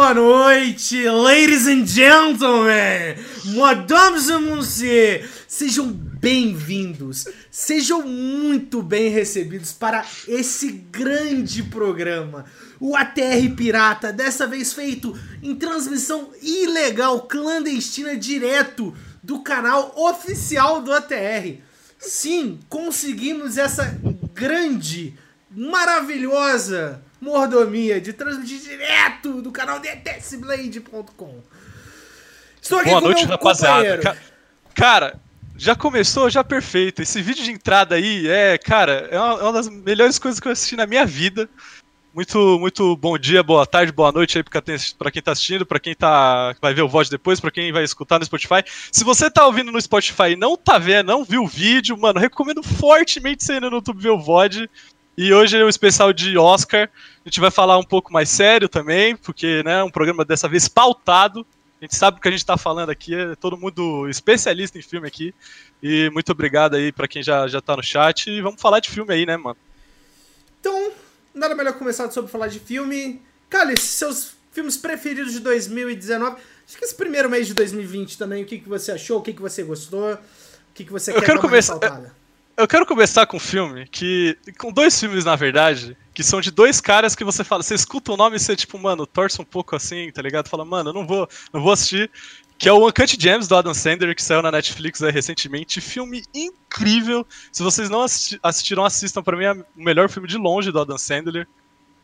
boa noite, ladies and gentlemen, madames et messieurs, sejam bem-vindos, sejam muito bem recebidos para esse grande programa, o ATR Pirata, dessa vez feito em transmissão ilegal, clandestina, direto do canal oficial do ATR. Sim, conseguimos essa grande, maravilhosa mordomia de transmitir direto do canal DTSBlade.com. Estou aqui Boa com noite, meu rapaziada. Ca cara, já começou, já perfeito. Esse vídeo de entrada aí é, cara, é uma, é uma das melhores coisas que eu assisti na minha vida. Muito, muito bom dia, boa tarde, boa noite aí para quem tá assistindo, para quem tá vai ver o VOD depois, para quem vai escutar no Spotify. Se você tá ouvindo no Spotify e não tá vendo, não viu o vídeo, mano, recomendo fortemente você ir no YouTube ver o VOD. E hoje é o especial de Oscar. A gente vai falar um pouco mais sério também, porque né, é um programa dessa vez pautado. A gente sabe o que a gente está falando aqui, é todo mundo especialista em filme aqui. E muito obrigado aí para quem já, já tá no chat. E vamos falar de filme aí, né, mano? Então, nada melhor começar sobre falar de filme. Cálice, seus filmes preferidos de 2019. Acho que esse primeiro mês de 2020 também, o que, que você achou, o que, que você gostou, o que, que você eu quer quero começar. Eu quero começar com um filme que. Com dois filmes, na verdade, que são de dois caras que você fala, você escuta o nome e você, tipo, mano, torce um pouco assim, tá ligado? Fala, mano, eu não vou, não vou assistir. Que é o Uncut Gems do Adam Sandler, que saiu na Netflix aí, recentemente. Filme incrível. Se vocês não assisti assistiram, assistam. Pra mim é o melhor filme de longe do Adam Sandler.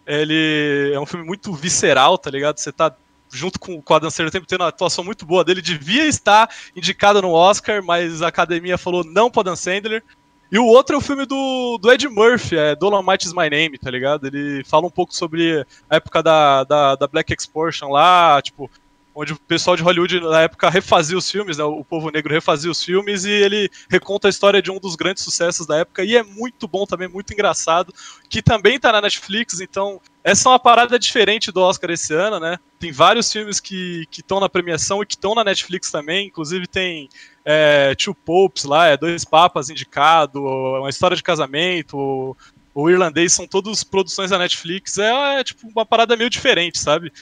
Ele é um filme muito visceral, tá ligado? Você tá junto com, com o Adam Sandler tempo tendo uma atuação muito boa dele. Devia estar indicado no Oscar, mas a academia falou não pro Adam Sandler. E o outro é o filme do, do Ed Murphy, é Dolomite is My Name, tá ligado? Ele fala um pouco sobre a época da, da, da Black Explosion lá, tipo, onde o pessoal de Hollywood na época refazia os filmes, né? O povo negro refazia os filmes e ele reconta a história de um dos grandes sucessos da época e é muito bom também, muito engraçado, que também tá na Netflix, então essa é uma parada diferente do Oscar esse ano, né? Tem vários filmes que estão na premiação e que estão na Netflix também, inclusive tem é, Two Popes lá, é Dois Papas indicado, uma história de casamento, o irlandês são todos produções da Netflix, é, é tipo uma parada meio diferente, sabe?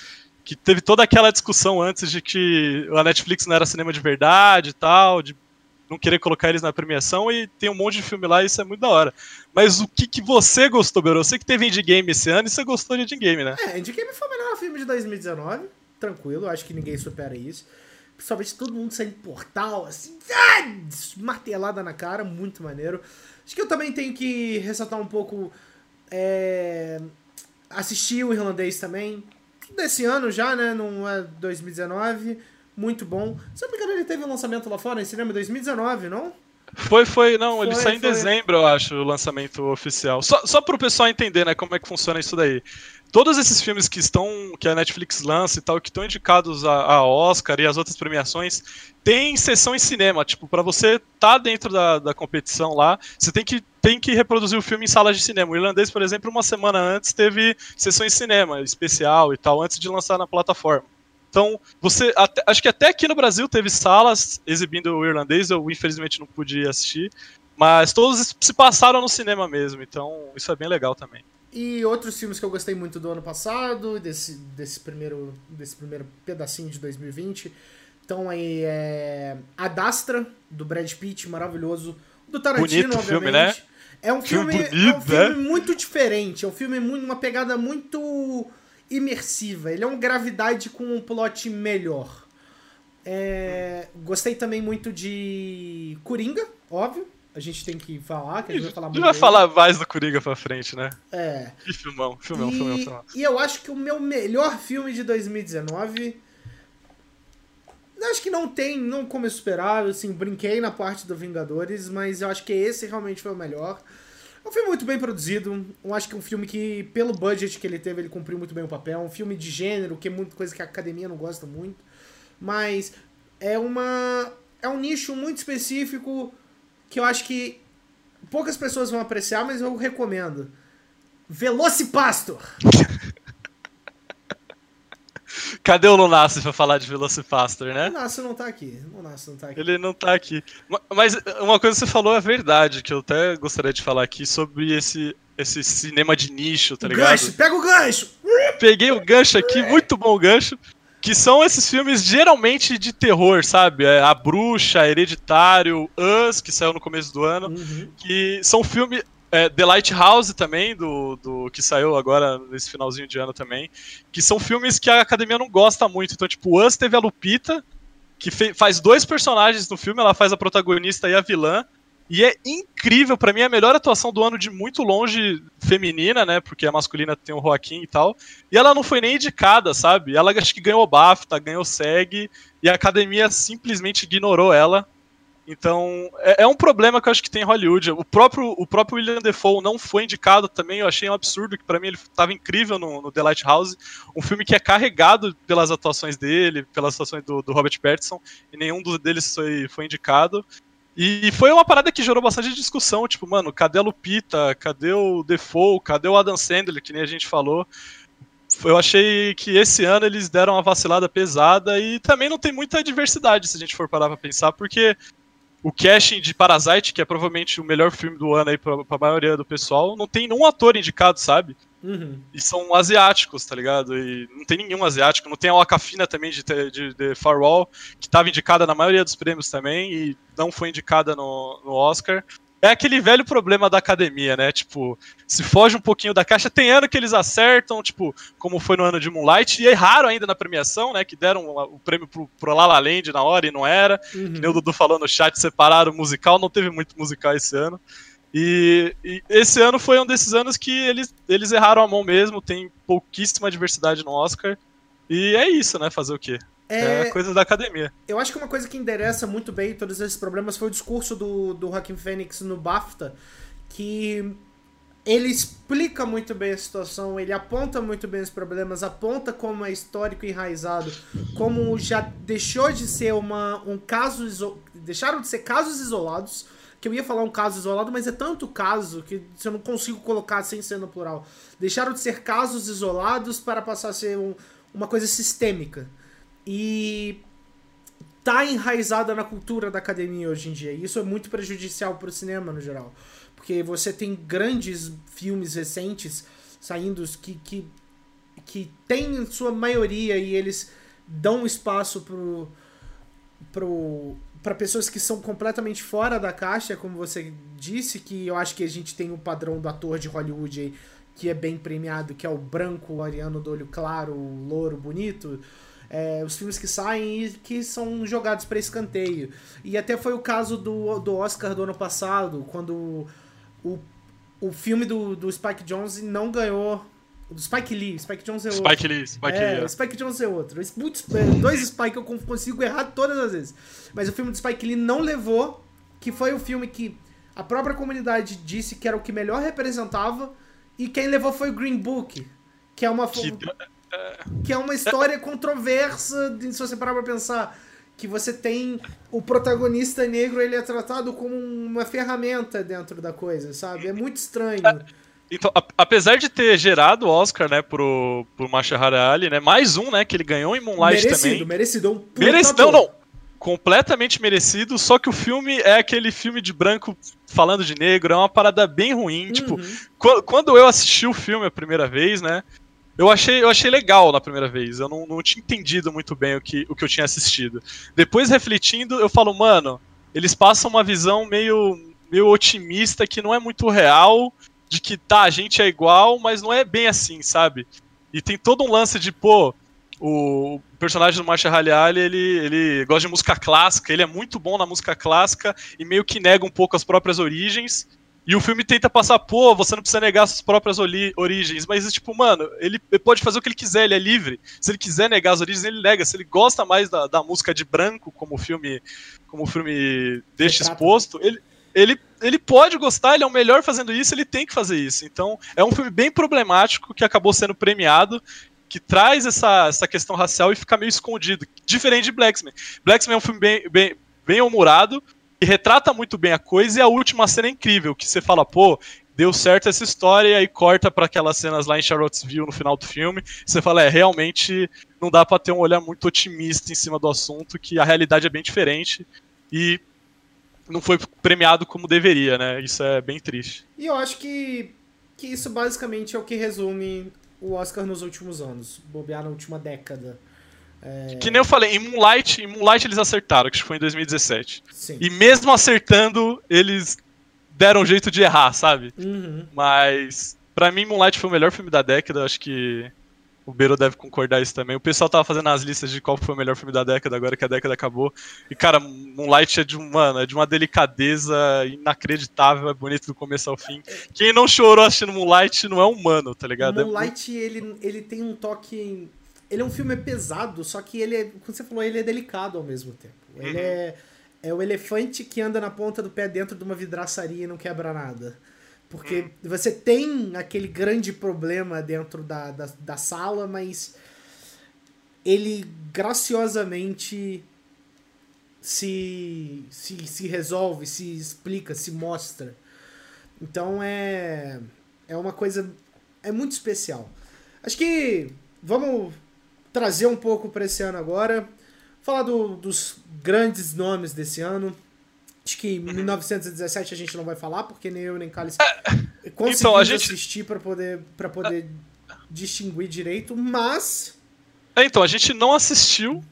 que teve toda aquela discussão antes de que a Netflix não era cinema de verdade e tal, de não querer colocar eles na premiação, e tem um monte de filme lá e isso é muito da hora. Mas o que, que você gostou, Beru? Você que teve Endgame esse ano e você gostou de Endgame, né? É, Endgame foi o melhor filme de 2019, tranquilo, acho que ninguém supera isso. Principalmente todo mundo saindo portal, assim, martelada na cara, muito maneiro. Acho que eu também tenho que ressaltar um pouco. É, assistir o irlandês também desse ano já, né? Não é 2019. Muito bom. Se eu não me engano, ele teve um lançamento lá fora em cinema em 2019, não? Foi, foi, não, foi, ele saiu em dezembro, eu acho, o lançamento oficial. Só, só pro pessoal entender, né, como é que funciona isso daí. Todos esses filmes que estão, que a Netflix lança e tal, que estão indicados a, a Oscar e as outras premiações, tem sessão em cinema. Tipo, para você tá dentro da, da competição lá, você tem que tem que reproduzir o filme em salas de cinema. O irlandês, por exemplo, uma semana antes teve sessão em cinema especial e tal, antes de lançar na plataforma. Então, você. Até, acho que até aqui no Brasil teve salas exibindo o irlandês, eu infelizmente não pude assistir. Mas todos se passaram no cinema mesmo, então isso é bem legal também. E outros filmes que eu gostei muito do ano passado, desse, desse, primeiro, desse primeiro pedacinho de 2020. Então aí é. Adastra, do Brad Pitt, maravilhoso. Do Tarantino, Bonito obviamente. Filme, né? É um filme, filme bonito, é um filme né? muito diferente, é um filme muito uma pegada muito imersiva. Ele é um gravidade com um plot melhor. É, gostei também muito de Coringa, óbvio. A gente tem que falar, que a gente vai falar muito. A gente vai falar mais do Coringa pra frente, né? É. Que filmão, filmão, e, filmão, filmão. E eu acho que o meu melhor filme de 2019 acho que não tem, não como esperar, assim, brinquei na parte do Vingadores, mas eu acho que esse realmente foi o melhor. É um filme muito bem produzido, eu acho que é um filme que, pelo budget que ele teve, ele cumpriu muito bem o papel, um filme de gênero, que é muita coisa que a academia não gosta muito, mas é uma... é um nicho muito específico que eu acho que poucas pessoas vão apreciar, mas eu recomendo. Velocipastor! Cadê o Lunassi pra falar de Velocipastor, né? O Lunassi não tá aqui. O Lunassi não tá aqui. Ele não tá aqui. Mas uma coisa que você falou é verdade, que eu até gostaria de falar aqui sobre esse, esse cinema de nicho, tá ligado? Gancho, pega o gancho! peguei o gancho aqui, muito bom o gancho. Que são esses filmes geralmente de terror, sabe? É, A Bruxa, Hereditário, Us, que saiu no começo do ano. Uhum. Que são filmes. É, The Lighthouse também, do, do que saiu agora nesse finalzinho de ano também. Que são filmes que a academia não gosta muito. Então, tipo, Us teve a Lupita, que faz dois personagens no filme, ela faz a protagonista e a vilã. E é incrível, para mim, a melhor atuação do ano de muito longe feminina, né? Porque a masculina tem o Joaquim e tal. E ela não foi nem indicada, sabe? Ela acho que ganhou BAFTA, ganhou SEG, e a academia simplesmente ignorou ela. Então, é, é, um problema que eu acho que tem em Hollywood. O próprio, o próprio William Defoe não foi indicado também, eu achei um absurdo, que para mim ele estava incrível no, no, The Lighthouse. Um filme que é carregado pelas atuações dele, pelas atuações do, do Robert Pattinson, e nenhum deles foi, foi indicado. E foi uma parada que gerou bastante discussão, tipo, mano, cadê a Lupita? Cadê o Defoe? Cadê o Adam Sandler, que nem a gente falou? Eu achei que esse ano eles deram uma vacilada pesada e também não tem muita diversidade, se a gente for parar pra pensar, porque o casting de Parasite, que é provavelmente o melhor filme do ano aí pra, pra maioria do pessoal, não tem nenhum ator indicado, sabe? Uhum. E são asiáticos, tá ligado? E não tem nenhum asiático. Não tem a Wakafina também de, de, de Farwell, que estava indicada na maioria dos prêmios também e não foi indicada no, no Oscar. É aquele velho problema da academia, né? Tipo, se foge um pouquinho da caixa. Tem ano que eles acertam, tipo, como foi no ano de Moonlight, e erraram ainda na premiação, né? Que deram o prêmio pro, pro La La Land na hora e não era. Uhum. Que nem o Dudu falou no chat, separaram o musical. Não teve muito musical esse ano. E, e, esse ano foi um desses anos que eles, eles erraram a mão mesmo, tem pouquíssima diversidade no Oscar. E é isso, né? Fazer o quê? É, é coisa da academia. Eu acho que uma coisa que endereça muito bem todos esses problemas foi o discurso do, do Joaquim Fênix no BAFTA, que ele explica muito bem a situação, ele aponta muito bem os problemas, aponta como é histórico e enraizado, como já deixou de ser uma, um caso. deixaram de ser casos isolados que eu ia falar um caso isolado, mas é tanto caso que eu não consigo colocar sem ser no plural. Deixaram de ser casos isolados para passar a ser um, uma coisa sistêmica. E tá enraizada na cultura da academia hoje em dia. E isso é muito prejudicial para o cinema no geral. Porque você tem grandes filmes recentes saindo que, que, que tem sua maioria e eles dão espaço pro, pro para pessoas que são completamente fora da caixa, como você disse, que eu acho que a gente tem o padrão do ator de Hollywood aí, que é bem premiado, que é o branco, o ariano do olho claro, o louro bonito. É, os filmes que saem e que são jogados para escanteio. E até foi o caso do, do Oscar do ano passado, quando o, o filme do, do Spike Jonze não ganhou do Spike Lee. Spike Jonze é outro. Spike Lee, Spike é, Lee. É. Spike Jonze é outro. Dois Spike eu consigo errar todas as vezes. Mas o filme do Spike Lee não levou, que foi o filme que a própria comunidade disse que era o que melhor representava, e quem levou foi o Green Book, que é uma que, que é uma história controversa, se você parar pra pensar que você tem o protagonista negro, ele é tratado como uma ferramenta dentro da coisa, sabe? É muito estranho. Então, a, apesar de ter gerado o Oscar, né, pro, pro Mashahara Ali, né, mais um, né, que ele ganhou em Moonlight merecido, também. Merecido, um merecido. Não, não. Completamente merecido, só que o filme é aquele filme de branco falando de negro, é uma parada bem ruim. Tipo, uhum. Tipo, quando eu assisti o filme a primeira vez, né, eu achei, eu achei legal na primeira vez. Eu não, não tinha entendido muito bem o que, o que eu tinha assistido. Depois, refletindo, eu falo, mano, eles passam uma visão meio, meio otimista que não é muito real de que tá, a gente é igual, mas não é bem assim, sabe? E tem todo um lance de, pô, o personagem do Marshall Ali, ele, ele gosta de música clássica, ele é muito bom na música clássica e meio que nega um pouco as próprias origens. E o filme tenta passar, pô, você não precisa negar suas próprias origens, mas tipo, mano, ele pode fazer o que ele quiser, ele é livre. Se ele quiser negar as origens, ele nega. Se ele gosta mais da, da música de branco, como o filme, como o filme deixa exposto, ele, ele, ele pode gostar, ele é o melhor fazendo isso, ele tem que fazer isso. Então, é um filme bem problemático que acabou sendo premiado, que traz essa, essa questão racial e fica meio escondido. Diferente de Blacksman. Blacksman é um filme bem, bem, bem humorado, e retrata muito bem a coisa, e a última cena é incrível, que você fala, pô, deu certo essa história, e aí corta para aquelas cenas lá em Charlottesville no final do filme. Você fala, é, realmente não dá para ter um olhar muito otimista em cima do assunto, que a realidade é bem diferente. E não foi premiado como deveria, né? Isso é bem triste. E eu acho que, que isso basicamente é o que resume o Oscar nos últimos anos, bobear na última década. É... Que nem eu falei, em Moonlight, em Moonlight eles acertaram, que foi em 2017. Sim. E mesmo acertando, eles deram um jeito de errar, sabe? Uhum. Mas, para mim, Moonlight foi o melhor filme da década, acho que o Beiro deve concordar isso também. O pessoal tava fazendo as listas de qual foi o melhor filme da década, agora que a década acabou. E, cara, Moonlight é de, mano, é de uma delicadeza inacreditável, é bonito do começo ao fim. Quem não chorou assistindo Moonlight não é humano, tá ligado? Moonlight, é ele, ele tem um toque. Ele é um filme pesado, só que ele é. Como você falou, ele é delicado ao mesmo tempo. Ele uhum. é. É o elefante que anda na ponta do pé dentro de uma vidraçaria e não quebra nada. Porque hum. você tem aquele grande problema dentro da, da, da sala, mas ele graciosamente se, se, se resolve, se explica, se mostra. Então é, é uma coisa. É muito especial. Acho que vamos trazer um pouco para esse ano agora. Falar do, dos grandes nomes desse ano. Acho que em 1917 a gente não vai falar, porque nem eu nem Cálice é, conseguimos então, a gente... assistir para poder, pra poder distinguir direito, mas. É, então, a gente não assistiu,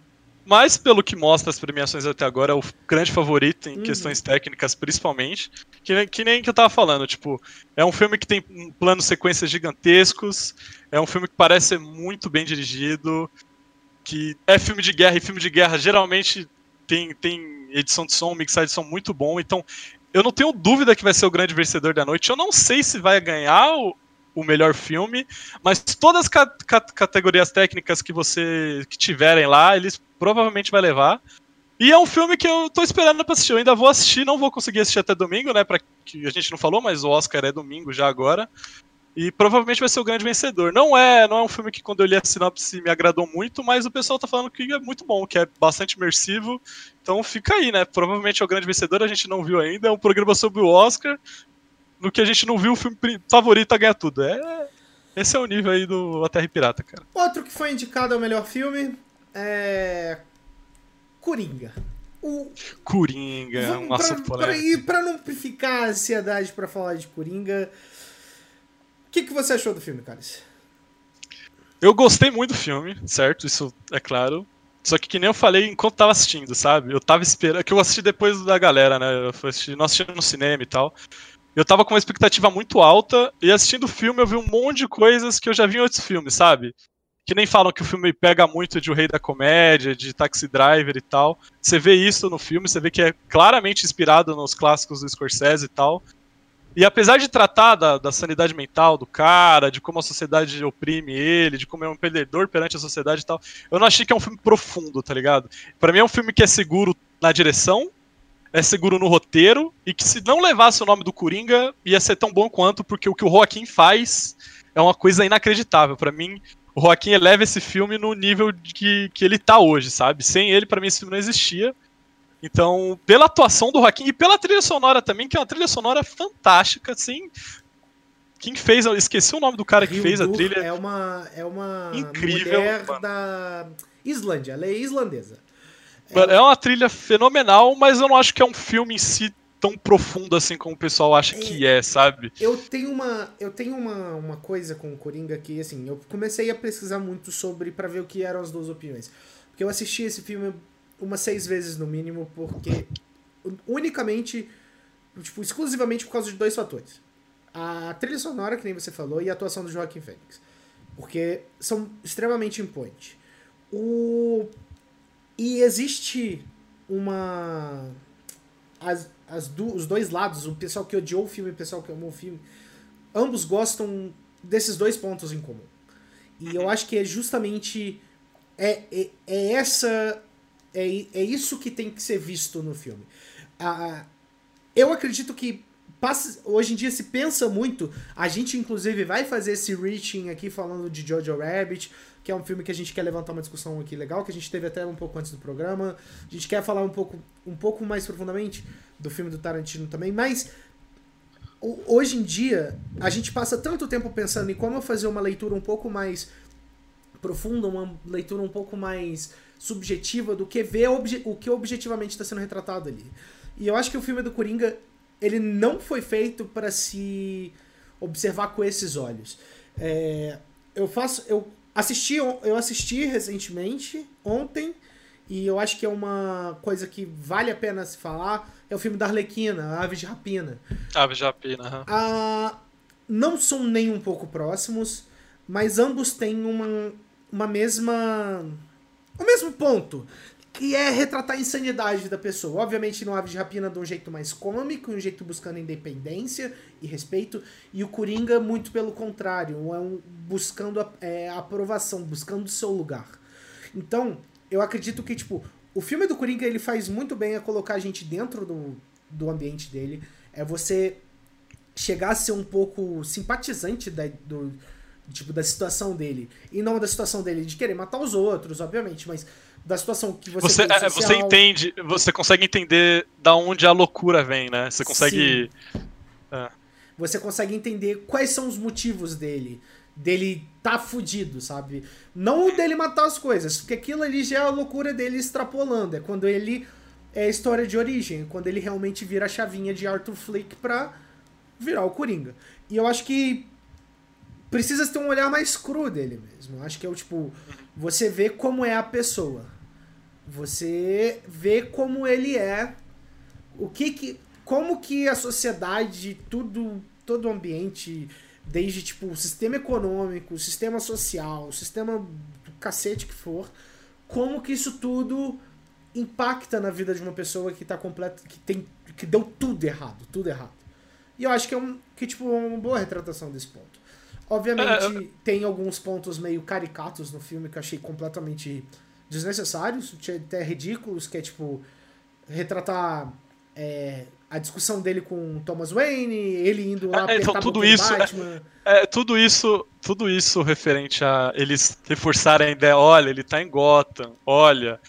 mas pelo que mostra as premiações até agora, é o grande favorito em uhum. questões técnicas, principalmente. Que, que nem que eu tava falando, tipo, é um filme que tem um plano sequências gigantescos, é um filme que parece ser muito bem dirigido, que é filme de guerra, e filme de guerra geralmente tem, tem edição de som, mixagem de som muito bom. Então, eu não tenho dúvida que vai ser o grande vencedor da noite. Eu não sei se vai ganhar o, o melhor filme, mas todas as ca ca categorias técnicas que você que tiverem lá, eles provavelmente vai levar. E é um filme que eu tô esperando pra assistir. Eu ainda vou assistir, não vou conseguir assistir até domingo, né? Pra que a gente não falou, mas o Oscar é domingo já agora. E provavelmente vai ser o grande vencedor. Não é, não é um filme que quando eu li a sinopse me agradou muito, mas o pessoal tá falando que é muito bom, que é bastante imersivo. Então fica aí, né? Provavelmente é o grande vencedor, a gente não viu ainda. É um programa sobre o Oscar. No que a gente não viu, o filme favorito a ganhar tudo. É, esse é o nível aí do A Terra Pirata, cara. Outro que foi indicado ao melhor filme é. Coringa. O... Coringa, um assunto polêmico. E pra não ficar ansiedade para falar de Coringa, que, que você achou do filme, Cálice? Eu gostei muito do filme, certo? Isso é claro. Só que, que nem eu falei enquanto tava assistindo, sabe? Eu tava esperando. Que eu assisti depois da galera, né? Eu assisti, nós assistimos no cinema e tal. Eu tava com uma expectativa muito alta. E assistindo o filme, eu vi um monte de coisas que eu já vi em outros filmes, sabe? Que nem falam que o filme pega muito de O Rei da Comédia, de Taxi Driver e tal. Você vê isso no filme, você vê que é claramente inspirado nos clássicos do Scorsese e tal. E apesar de tratar da, da, sanidade mental do cara, de como a sociedade oprime ele, de como é um perdedor perante a sociedade e tal, eu não achei que é um filme profundo, tá ligado? Para mim é um filme que é seguro na direção, é seguro no roteiro, e que se não levasse o nome do Coringa, ia ser tão bom quanto, porque o que o Joaquim faz é uma coisa inacreditável. para mim, o Joaquim eleva esse filme no nível que, que ele tá hoje, sabe? Sem ele, para mim, esse filme não existia. Então, pela atuação do Joaquim e pela trilha sonora também, que é uma trilha sonora fantástica, assim. Quem fez, eu esqueci o nome do cara que Rio fez a trilha. É uma, é uma incrível, mulher mano. da Islândia, ela é islandesa. É... é uma trilha fenomenal, mas eu não acho que é um filme em si tão profundo assim como o pessoal acha é, que é, sabe? Eu tenho uma, eu tenho uma, uma coisa com o Coringa que assim, eu comecei a pesquisar muito sobre para ver o que eram as duas opiniões. Porque eu assisti esse filme umas seis vezes no mínimo, porque unicamente, tipo, exclusivamente por causa de dois fatores. A trilha sonora, que nem você falou, e a atuação do Joaquim Fênix. Porque são extremamente imponentes. O... E existe uma. As, as do, os dois lados, o pessoal que odiou o filme e o pessoal que amou o filme, ambos gostam desses dois pontos em comum. E eu acho que é justamente. É, é, é essa é, é isso que tem que ser visto no filme. Ah, eu acredito que passa, hoje em dia se pensa muito. A gente, inclusive, vai fazer esse reaching aqui falando de Jojo Rabbit, que é um filme que a gente quer levantar uma discussão aqui legal, que a gente teve até um pouco antes do programa. A gente quer falar um pouco, um pouco mais profundamente do filme do Tarantino também, mas hoje em dia a gente passa tanto tempo pensando em como fazer uma leitura um pouco mais profunda, uma leitura um pouco mais subjetiva do que ver o que objetivamente está sendo retratado ali. E eu acho que o filme do Coringa ele não foi feito para se observar com esses olhos. É, eu faço. Eu assisti, eu assisti recentemente, ontem, e eu acho que é uma coisa que vale a pena se falar. É o filme da Arlequina, Aves de Rapina. Aves de Rapina, uhum. ah, Não são nem um pouco próximos, mas ambos têm uma, uma mesma. O mesmo ponto que é retratar a insanidade da pessoa. Obviamente no Aves de Rapina de um jeito mais cômico, um jeito buscando independência e respeito, e o Coringa muito pelo contrário, é um, buscando é, aprovação, buscando o seu lugar. Então, eu acredito que, tipo, o filme do Coringa ele faz muito bem a colocar a gente dentro do, do ambiente dele, é você chegar a ser um pouco simpatizante da, do, tipo, da situação dele, e não da situação dele de querer matar os outros, obviamente, mas da situação que você você, é, você entende, você consegue entender da onde a loucura vem, né? Você consegue é. Você consegue entender quais são os motivos dele, dele tá fudido, sabe? Não o dele matar as coisas, porque aquilo ali já é a loucura dele extrapolando, é quando ele é a história de origem, quando ele realmente vira a chavinha de Arthur Flick pra virar o Coringa. E eu acho que precisa ter um olhar mais cru dele mesmo. Acho que é o tipo, você vê como é a pessoa. Você vê como ele é, o que que, como que a sociedade, tudo, todo o ambiente, desde tipo o sistema econômico, o sistema social, o sistema do cacete que for, como que isso tudo impacta na vida de uma pessoa que tá completa, que tem, que deu tudo errado, tudo errado. E eu acho que é um, que tipo uma boa retratação desse ponto. Obviamente é, tem alguns pontos meio caricatos no filme que eu achei completamente desnecessários, até ridículos, que é tipo retratar é, a discussão dele com Thomas Wayne, ele indo lá é, então, tudo isso, Batman. É, é, tudo isso, tudo isso referente a eles reforçarem a ideia, olha, ele tá em Gotham, olha,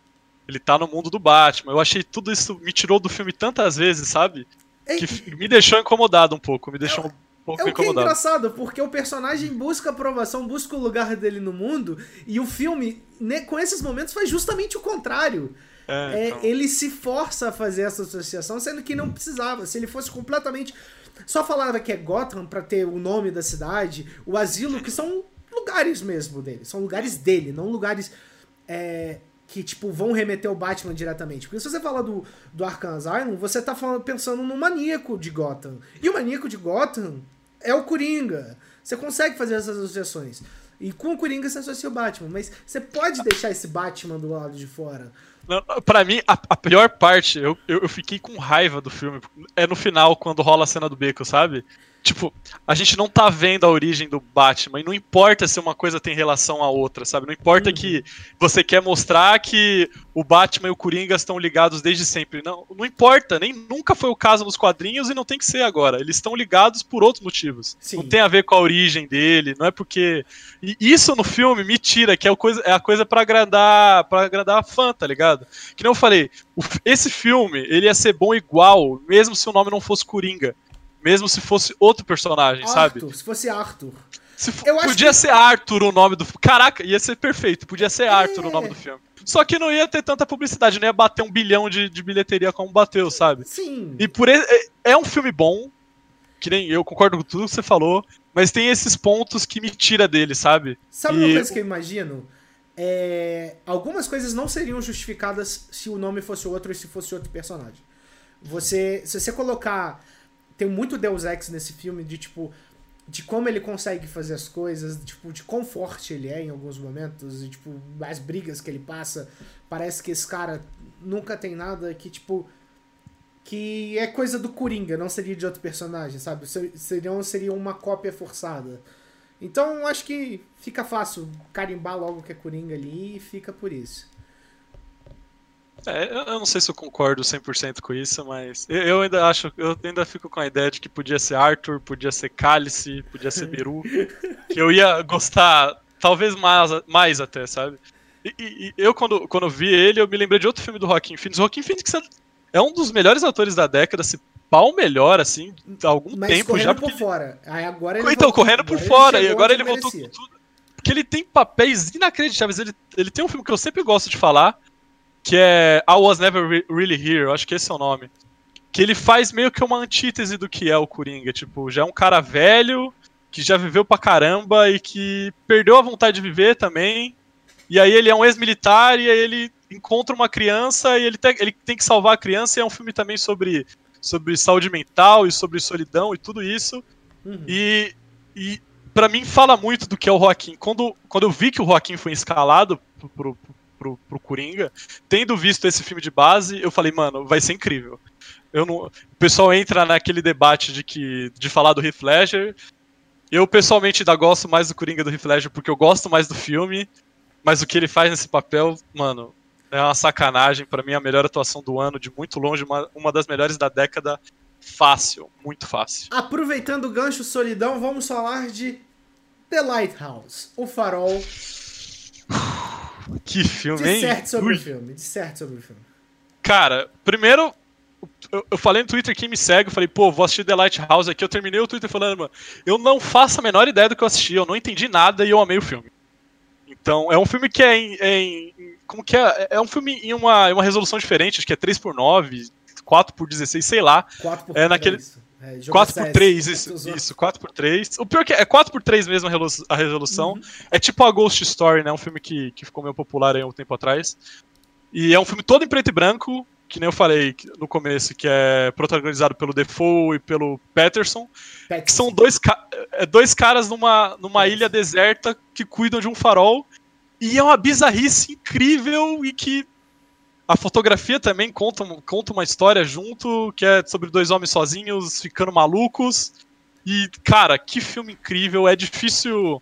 ele tá no mundo do Batman. Eu achei tudo isso me tirou do filme tantas vezes, sabe? É, que me deixou incomodado um pouco, me deixou é, pouco é o que é engraçado, porque o personagem busca aprovação, busca o lugar dele no mundo, e o filme, né, com esses momentos, faz justamente o contrário. É, é, então... Ele se força a fazer essa associação, sendo que não precisava. Se ele fosse completamente. Só falava que é Gotham para ter o nome da cidade, o asilo, que são lugares mesmo dele. São lugares dele, não lugares. É, que, tipo, vão remeter o Batman diretamente. Porque se você fala do, do Arkham Asylum, você tá falando, pensando no maníaco de Gotham. E o maníaco de Gotham é o Coringa. Você consegue fazer essas associações. E com o Coringa você associa o Batman, mas você pode deixar esse Batman do lado de fora. Para mim, a, a, pior parte, eu, eu, eu, fiquei com raiva do filme. É no final, quando rola a cena do beco, sabe? Tipo, a gente não tá vendo a origem do Batman, e não importa se uma coisa tem relação à outra, sabe? Não importa uhum. que você quer mostrar que o Batman e o Coringa estão ligados desde sempre. Não, não importa, nem nunca foi o caso nos quadrinhos e não tem que ser agora. Eles estão ligados por outros motivos. Sim. Não tem a ver com a origem dele, não é porque. E isso no filme me tira, que é, coisa, é a coisa para agradar para agradar a fã, tá ligado? Que nem eu falei, esse filme, ele ia ser bom igual, mesmo se o nome não fosse Coringa. Mesmo se fosse outro personagem, Arthur, sabe? Se fosse Arthur. Se podia que... ser Arthur o nome do Caraca, ia ser perfeito. Podia ser é... Arthur o nome do filme. Só que não ia ter tanta publicidade, não ia bater um bilhão de, de bilheteria como bateu, sabe? Sim. E por é, é um filme bom, que nem eu concordo com tudo que você falou, mas tem esses pontos que me tira dele, sabe? Sabe e... uma coisa que eu imagino? É... Algumas coisas não seriam justificadas se o nome fosse outro e se fosse outro personagem. Você, se você colocar tem muito Deus Ex nesse filme de tipo de como ele consegue fazer as coisas, tipo, de quão forte ele é em alguns momentos, e tipo, as brigas que ele passa, parece que esse cara nunca tem nada que, tipo, que é coisa do Coringa, não seria de outro personagem, sabe? Seria, seria uma cópia forçada. Então, acho que fica fácil carimbar logo que é Coringa ali e fica por isso. É, eu não sei se eu concordo 100% com isso, mas eu ainda acho, eu ainda fico com a ideia de que podia ser Arthur, podia ser Cálice, podia ser Beru, que eu ia gostar, talvez mais, mais até, sabe? E, e, eu, quando, quando vi ele, eu me lembrei de outro filme do Joaquim Phoenix. O Joaquim Phoenix é um dos melhores atores da década, se pau melhor, assim, há algum mas tempo já. Porque... por fora. Aí agora ele então, voltou, correndo por fora, e agora ele voltou com tudo. Porque ele tem papéis inacreditáveis. Ele, ele tem um filme que eu sempre gosto de falar, que é I Was Never Re Really Here, eu acho que esse é o nome. Que ele faz meio que uma antítese do que é o Coringa. Tipo, já é um cara velho, que já viveu pra caramba e que perdeu a vontade de viver também. E aí ele é um ex-militar e aí ele encontra uma criança e ele tem, ele tem que salvar a criança. E é um filme também sobre, sobre saúde mental e sobre solidão e tudo isso. Uhum. E, e para mim fala muito do que é o Joaquim. Quando, quando eu vi que o Joaquim foi escalado pro, pro, pro, pro Coringa, tendo visto esse filme de base, eu falei, mano, vai ser incrível. Eu não, o pessoal entra naquele debate de que de falar do Heath Ledger. Eu pessoalmente ainda gosto mais do Coringa do Heath Ledger porque eu gosto mais do filme, mas o que ele faz nesse papel, mano, é uma sacanagem. Para mim, a melhor atuação do ano, de muito longe, uma, uma das melhores da década. Fácil, muito fácil. Aproveitando o gancho solidão, vamos falar de The Lighthouse, O Farol. Que filme, hein? Disserte sobre Ui. o filme, disserte sobre o filme. Cara, primeiro, eu, eu, falei no Twitter, quem me segue, eu falei, pô, vou assistir The Lighthouse aqui. Eu terminei o Twitter falando, mano, eu não faço a menor ideia do que eu assisti, eu não entendi nada e eu amei o filme. Então, é um filme que é em. É em como que é? É um filme em uma, em uma resolução diferente, acho que é 3x9, 4x16, sei lá. 4x3. É naquele. É, 4x3, isso, isso, 4x3. O pior é que é 4x3 mesmo a resolução. Uhum. É tipo a Ghost Story, né? Um filme que, que ficou meio popular aí um tempo atrás. E é um filme todo em preto e branco, que nem eu falei no começo, que é protagonizado pelo Defoe e pelo Patterson, Patterson. que são dois, é, dois caras numa, numa ilha deserta que cuidam de um farol. E é uma bizarrice incrível e que a fotografia também conta, conta uma história junto, que é sobre dois homens sozinhos ficando malucos. E, cara, que filme incrível. É difícil.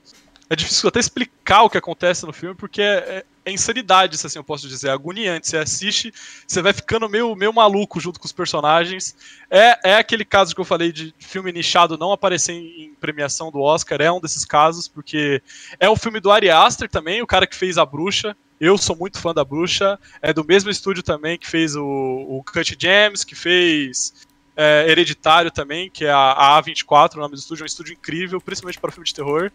É difícil até explicar o que acontece no filme, porque é, é insanidade, se assim eu posso dizer, é agoniante. Você assiste, você vai ficando meio, meio maluco junto com os personagens. É, é aquele caso que eu falei de filme nichado não aparecer em, em premiação do Oscar, é um desses casos, porque é o filme do Ari Aster também, o cara que fez A Bruxa. Eu sou muito fã da Bruxa. É do mesmo estúdio também que fez o, o Cut James, que fez é, Hereditário também, que é a, a A24, o nome do estúdio, é um estúdio incrível, principalmente para filme de terror.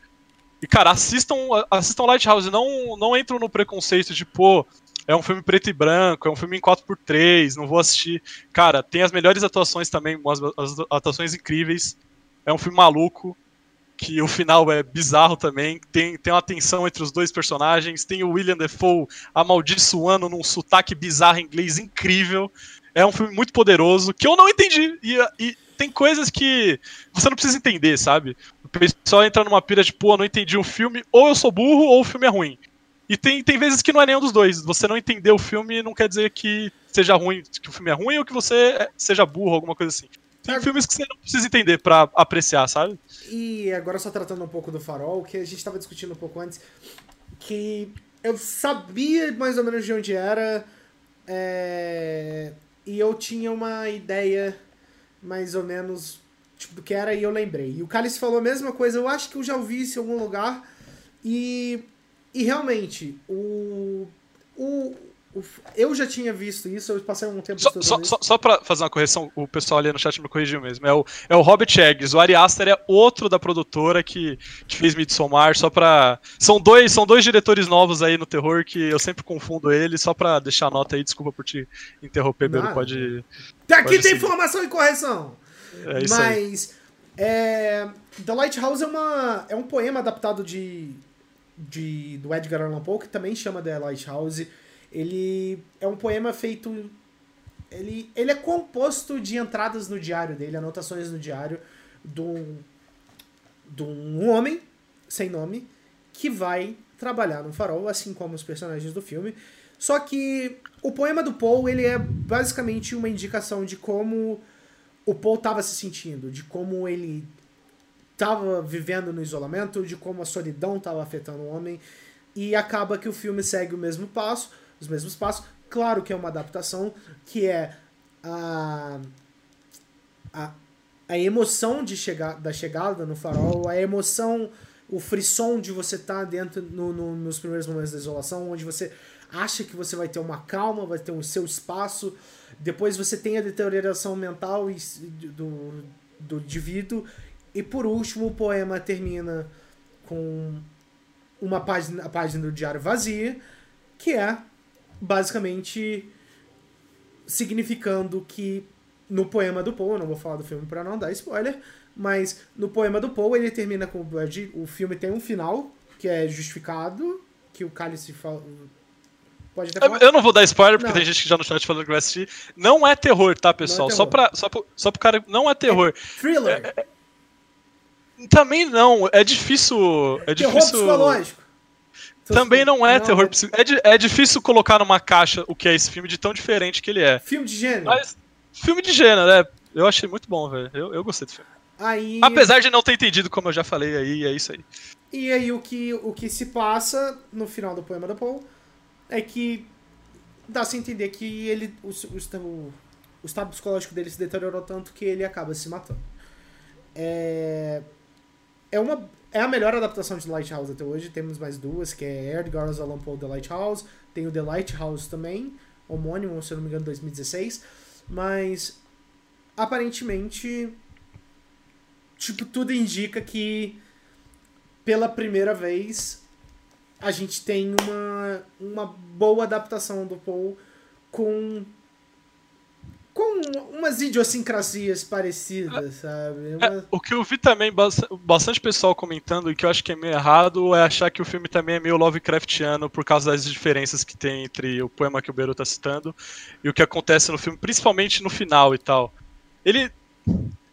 E, cara, assistam, assistam Lighthouse. Não, não entram no preconceito de, pô, é um filme preto e branco, é um filme em 4x3, não vou assistir. Cara, tem as melhores atuações também, as, atuações incríveis. É um filme maluco, que o final é bizarro também. Tem, tem uma tensão entre os dois personagens. Tem o William Defoe amaldiçoando num sotaque bizarro em inglês incrível. É um filme muito poderoso, que eu não entendi. E, e tem coisas que você não precisa entender, sabe? O pessoal entra numa pira de, pô, não entendi o filme, ou eu sou burro, ou o filme é ruim. E tem, tem vezes que não é nenhum dos dois. Você não entender o filme não quer dizer que seja ruim, que o filme é ruim ou que você é, seja burro, alguma coisa assim. Tem filmes que você não precisa entender para apreciar, sabe? E agora só tratando um pouco do Farol, que a gente estava discutindo um pouco antes, que eu sabia mais ou menos de onde era, é... e eu tinha uma ideia mais ou menos tipo, do que era e eu lembrei. E o Cálice falou a mesma coisa, eu acho que eu já ouvi isso em algum lugar. E, e realmente, o, o, o eu já tinha visto isso, eu passei um tempo só, só, só, só, pra fazer uma correção, o pessoal ali no chat me corrigiu mesmo. É o, é o Robert Eggs. O Ari Aster é outro da produtora que, que fez Midsommar, só pra. São dois, são dois diretores novos aí no terror que eu sempre confundo eles, só pra deixar a nota aí, desculpa por te interromper, Beiro. Pode. Aqui pode tem seguir. informação e correção! É isso Mas é, The Lighthouse é, uma, é um poema adaptado de, de, do Edgar Allan Poe, que também chama The Lighthouse. Ele é um poema feito. Ele, ele é composto de entradas no diário dele, anotações no diário de um, de um homem sem nome que vai trabalhar no farol, assim como os personagens do filme. Só que o poema do Poe ele é basicamente uma indicação de como o Paul estava se sentindo, de como ele estava vivendo no isolamento, de como a solidão estava afetando o homem. E acaba que o filme segue o mesmo passo, os mesmos passos. Claro que é uma adaptação, que é a, a, a emoção de chegar, da chegada no farol, a emoção, o frisson de você estar tá dentro no, no, nos primeiros momentos da isolação, onde você acha que você vai ter uma calma, vai ter o seu espaço, depois você tem a deterioração mental do, do indivíduo. E por último, o poema termina com uma página, a página do diário vazia, que é basicamente significando que no poema do Poe, não vou falar do filme para não dar spoiler, Mas no poema do Poe, ele termina com o filme tem um final que é justificado, que o cálice Pode até falar. Eu não vou dar spoiler, porque não. tem gente que já no chat falando que vai assistir. Não é terror, tá, pessoal? É terror. Só, pra, só, pro, só pro cara. Não é terror. É thriller. É, é, também não. É difícil. É terror difícil. psicológico. Também não é não, terror psicológico. É, é difícil colocar numa caixa o que é esse filme de tão diferente que ele é. Filme de gênero. Mas, filme de gênero, é. Eu achei muito bom, velho. Eu, eu gostei do filme. Aí... Apesar de não ter entendido, como eu já falei aí, é isso aí. E aí o que, o que se passa no final do poema da Paul é que dá-se a entender que ele, o, o, o estado psicológico dele se deteriorou tanto que ele acaba se matando. É, é, uma, é a melhor adaptação de Lighthouse até hoje. Temos mais duas, que é Edgar Allan Poe The Lighthouse. Tem o The Lighthouse também, homônimo, se eu não me engano, 2016. Mas, aparentemente, tipo, tudo indica que, pela primeira vez, a gente tem uma, uma boa adaptação do Paul com com umas idiosincrasias parecidas, sabe? É, Uma... É, o que eu vi também, bastante pessoal comentando, e que eu acho que é meio errado, é achar que o filme também é meio Lovecraftiano por causa das diferenças que tem entre o poema que o Beru tá citando e o que acontece no filme, principalmente no final e tal. Ele.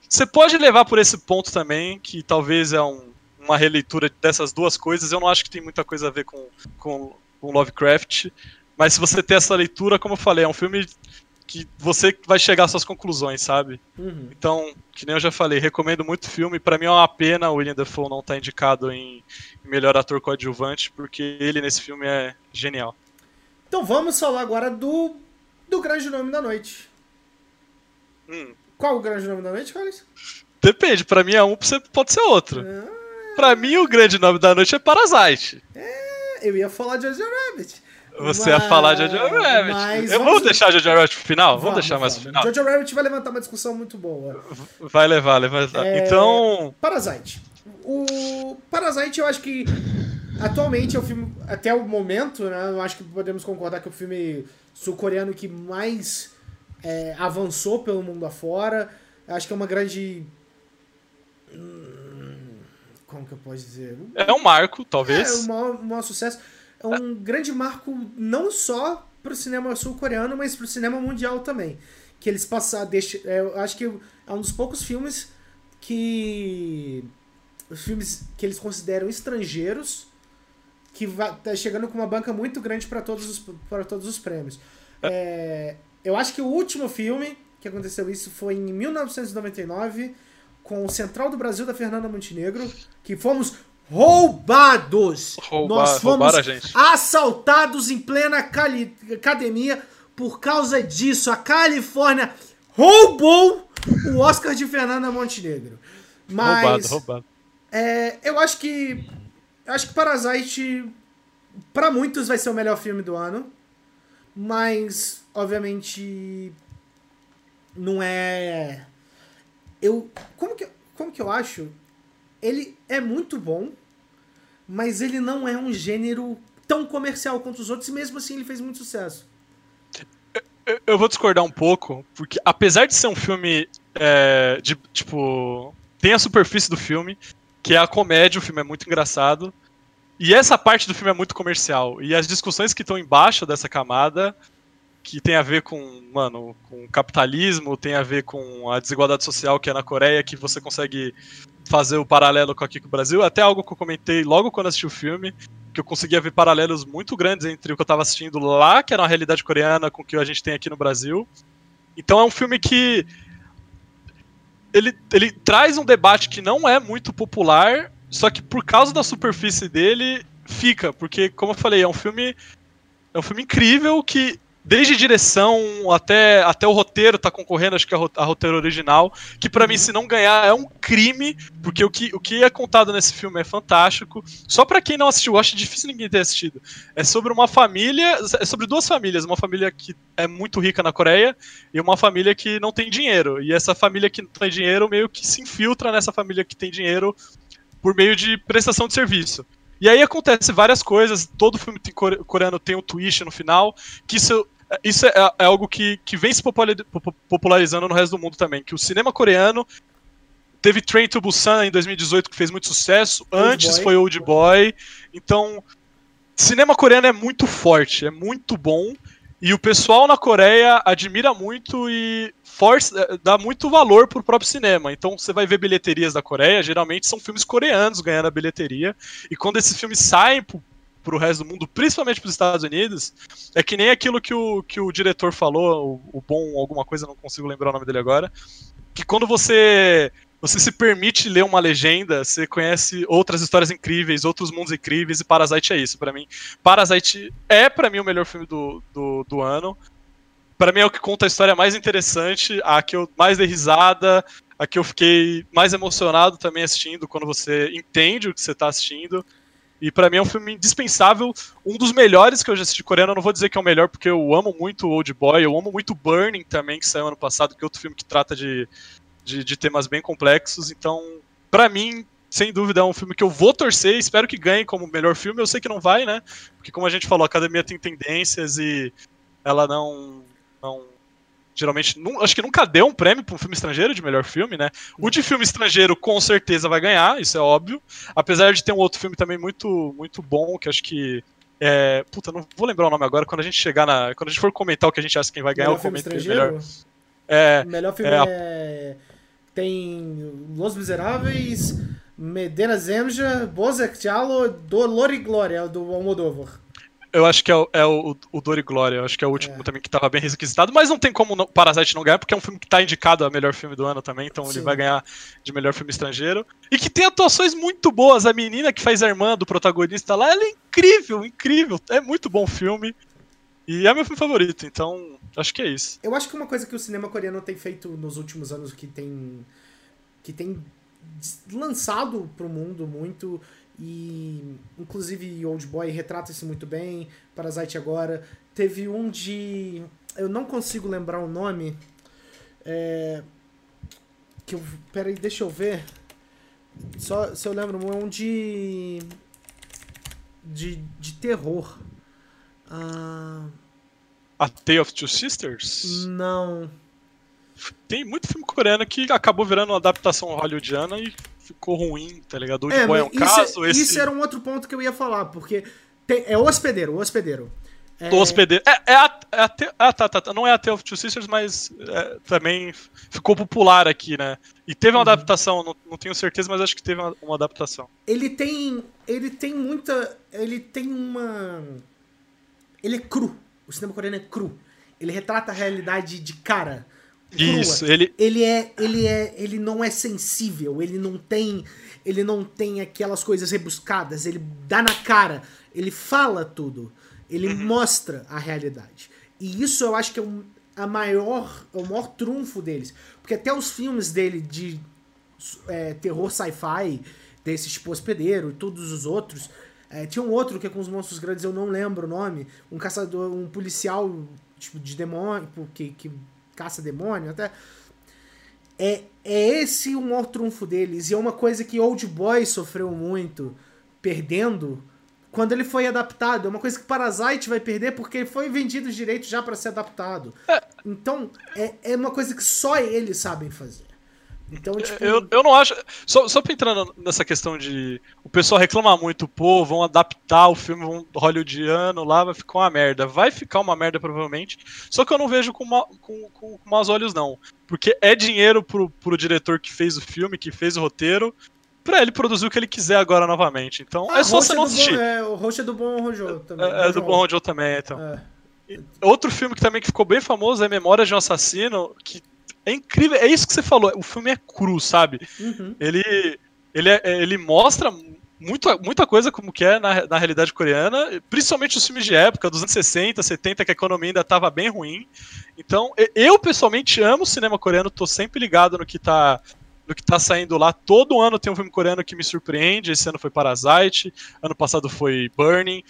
Você pode levar por esse ponto também, que talvez é um, uma releitura dessas duas coisas. Eu não acho que tem muita coisa a ver com, com, com Lovecraft. Mas se você ter essa leitura, como eu falei, é um filme que você vai chegar às suas conclusões, sabe? Uhum. Então, que nem eu já falei, recomendo muito o filme. Para mim é uma pena o William Dafoe não estar tá indicado em melhor ator coadjuvante, porque ele nesse filme é genial. Então vamos falar agora do, do grande nome da noite. Hum. Qual o grande nome da noite, Carlos? Depende, para mim é um, pode ser outro. Ah. Pra mim, o grande nome da noite é Parasite. É, eu ia falar de Jojo Rabbit. Você mas... ia falar de Jojo Rabbit. Mas eu vamos... vou deixar Jojo Rabbit pro final? Vamos, vamos deixar mais pro final. Jojo Rabbit vai levantar uma discussão muito boa. Vai levar, levantar. É... Então. Parasite. O Parasite, eu acho que atualmente é o filme, até o momento, né? Eu acho que podemos concordar que é o filme sul-coreano que mais é, avançou pelo mundo afora. Eu acho que é uma grande como que eu posso dizer? É um marco, talvez. É, um maior, um maior sucesso. É um é. grande marco não só para o cinema sul-coreano, mas para o cinema mundial também. Que eles passaram. Deixa, é, eu acho que é um dos poucos filmes que. Os filmes que eles consideram estrangeiros, que vai, tá chegando com uma banca muito grande para todos, os, todos os prêmios. É. é, eu acho que o último filme que aconteceu isso foi em 1999 com o Central do Brasil da Fernanda Montenegro, que fomos roubados. Roubar, Nós fomos assaltados em plena cali academia por causa disso. A Califórnia roubou o Oscar de Fernanda Montenegro. Mas roubado, roubado. É, eu acho que eu acho que Parasite para muitos vai ser o melhor filme do ano, mas obviamente não é eu como que como que eu acho? Ele é muito bom, mas ele não é um gênero tão comercial quanto os outros e mesmo assim ele fez muito sucesso. Eu, eu vou discordar um pouco, porque apesar de ser um filme é, de tipo tem a superfície do filme, que é a comédia, o filme é muito engraçado. E essa parte do filme é muito comercial. E as discussões que estão embaixo dessa camada que tem a ver com, mano, com capitalismo, tem a ver com a desigualdade social que é na Coreia, que você consegue fazer o paralelo com aqui com o Brasil. Até algo que eu comentei logo quando assisti o filme, que eu conseguia ver paralelos muito grandes entre o que eu estava assistindo lá, que era uma realidade coreana, com o que a gente tem aqui no Brasil. Então é um filme que ele, ele traz um debate que não é muito popular, só que por causa da superfície dele fica, porque como eu falei, é um filme é um filme incrível que desde direção até, até o roteiro tá concorrendo, acho que a, a roteiro original, que para mim se não ganhar é um crime, porque o que, o que é contado nesse filme é fantástico. Só para quem não assistiu, acho difícil ninguém ter assistido. É sobre uma família, é sobre duas famílias, uma família que é muito rica na Coreia e uma família que não tem dinheiro. E essa família que não tem dinheiro meio que se infiltra nessa família que tem dinheiro por meio de prestação de serviço. E aí acontece várias coisas, todo filme coreano tem um twist no final, que isso isso é, é, algo que, que vem se popularizando no resto do mundo também, que o cinema coreano teve Train to Busan em 2018 que fez muito sucesso. Old Antes Boy. foi Old Boy. Então, cinema coreano é muito forte, é muito bom. E o pessoal na Coreia admira muito e force, eh, dá muito valor pro próprio cinema. Então você vai ver bilheterias da Coreia, geralmente são filmes coreanos ganhando a bilheteria. E quando esses filmes saem pro, pro resto do mundo, principalmente pros Estados Unidos, é que nem aquilo que o, que o diretor falou, o, o bom alguma coisa, não consigo lembrar o nome dele agora. Que quando você você se permite ler uma legenda, você conhece outras histórias incríveis, outros mundos incríveis, e Parasite é isso, pra mim. Parasite é, pra mim, o melhor filme do, do, do ano. Pra mim é o que conta a história mais interessante, a que eu mais dei risada, a que eu fiquei mais emocionado também assistindo, quando você entende o que você tá assistindo. E pra mim é um filme indispensável, um dos melhores que eu já assisti coreano. Eu não vou dizer que é o melhor, porque eu amo muito Old Boy, eu amo muito Burning também, que saiu ano passado, que é outro filme que trata de, de, de temas bem complexos. Então, pra mim, sem dúvida, é um filme que eu vou torcer, espero que ganhe como melhor filme. Eu sei que não vai, né? Porque, como a gente falou, a academia tem tendências e ela não. não geralmente, nu- acho que nunca deu um prêmio para um filme estrangeiro de melhor filme, né? O de filme estrangeiro com certeza vai ganhar, isso é óbvio. Apesar de ter um outro filme também muito, muito bom, que acho que. É, puta, não vou lembrar o nome agora. Quando a gente chegar na. Quando a gente for comentar o que a gente acha quem vai ganhar, Melhor eu filme estrangeiro? melhor. É, O melhor filme é é... Tem Los Miseráveis, Medena Zemja, Bozek Diallo, Dolor e Glória, do Almodóvar. Eu acho que é, o, é o, o Dor e Glória, eu acho que é o último É. também que tava bem requisitado, mas não tem como não- Parasite não ganhar, porque é um filme que tá indicado a melhor filme do ano também, então ele Sim. vai ganhar de melhor filme estrangeiro. E que tem atuações muito boas, a menina que faz a irmã do protagonista lá, ela é incrível, incrível, é muito bom filme. E é meu filme favorito, então acho que é isso. Eu acho que uma coisa que o cinema coreano tem feito nos últimos anos que tem que tem lançado pro mundo muito e inclusive Old Boy retrata isso muito bem, Parasite agora. Teve um de eu não consigo lembrar o nome é, que eu peraí, deixa eu ver. Só se eu lembro um de de, de terror. Ah, A Tale of Two Sisters, não. Tem muito filme coreano que acabou virando uma adaptação hollywoodiana e ficou ruim, tá ligado? O Boy é um isso, caso, esse... isso era um outro ponto que eu ia falar, porque tem- é o hospedeiro, o hospedeiro. É, hospedeiro. É, é a, é a te- ah, tá, tá, tá. Não é a Tale of Two Sisters, mas é, também ficou popular aqui, né? E teve uma Uhum. adaptação, não, não tenho certeza, mas acho que teve uma, uma adaptação. Ele tem. Ele tem muita. Ele tem uma. Ele é cru. O cinema coreano é cru. Ele retrata a realidade de cara. Crua. Isso, ele. Ele é, ele é, ele não é sensível, ele não tem, ele não tem aquelas coisas rebuscadas, ele dá na cara, ele fala tudo, ele Uhum. mostra a realidade. E isso eu acho que é um, a maior, é o maior trunfo deles, porque até os filmes dele de é, terror sci-fi, desse tipo hospedeiro e todos os outros, é, tinha um outro que é com os monstros grandes, eu não lembro o nome, um caçador, um policial tipo de demônio, que, que caça demônio, até. É, é esse o maior trunfo deles. E é uma coisa que Old Boy sofreu muito, perdendo, quando ele foi adaptado. É uma coisa que Parasite vai perder porque ele foi vendido os direitos já para ser adaptado. Então, é, é uma coisa que só eles sabem fazer. Então, tipo. Eu, eu não acho. Só, só pra entrar nessa questão de. O pessoal reclama muito, pô, vão adaptar o filme vão, hollywoodiano lá, vai ficar uma merda. Vai ficar uma merda, provavelmente. Só que eu não vejo com, ma- com, com, com maus olhos, não. Porque é dinheiro pro, pro diretor que fez o filme, que fez o roteiro, pra ele produzir o que ele quiser agora novamente. Então Ah, é só você não do Bom- assistir. é, o Rocha do Bom Rojo também. É, é do Bom Joe também, então. É. Outro filme que também que ficou bem famoso é Memórias de um Assassino, que é incrível, é isso que você falou, o filme é cru, sabe? Uhum. Ele, ele, é- ele mostra muito, muita coisa como que é na, na realidade coreana, principalmente os filmes de época, dos anos 60, 70, que a economia ainda estava bem ruim. Então, eu pessoalmente amo o cinema coreano, tô sempre ligado no que tá no que tá saindo lá. Todo ano tem um filme coreano que me surpreende. Esse ano foi Parasite, ano passado foi Burning,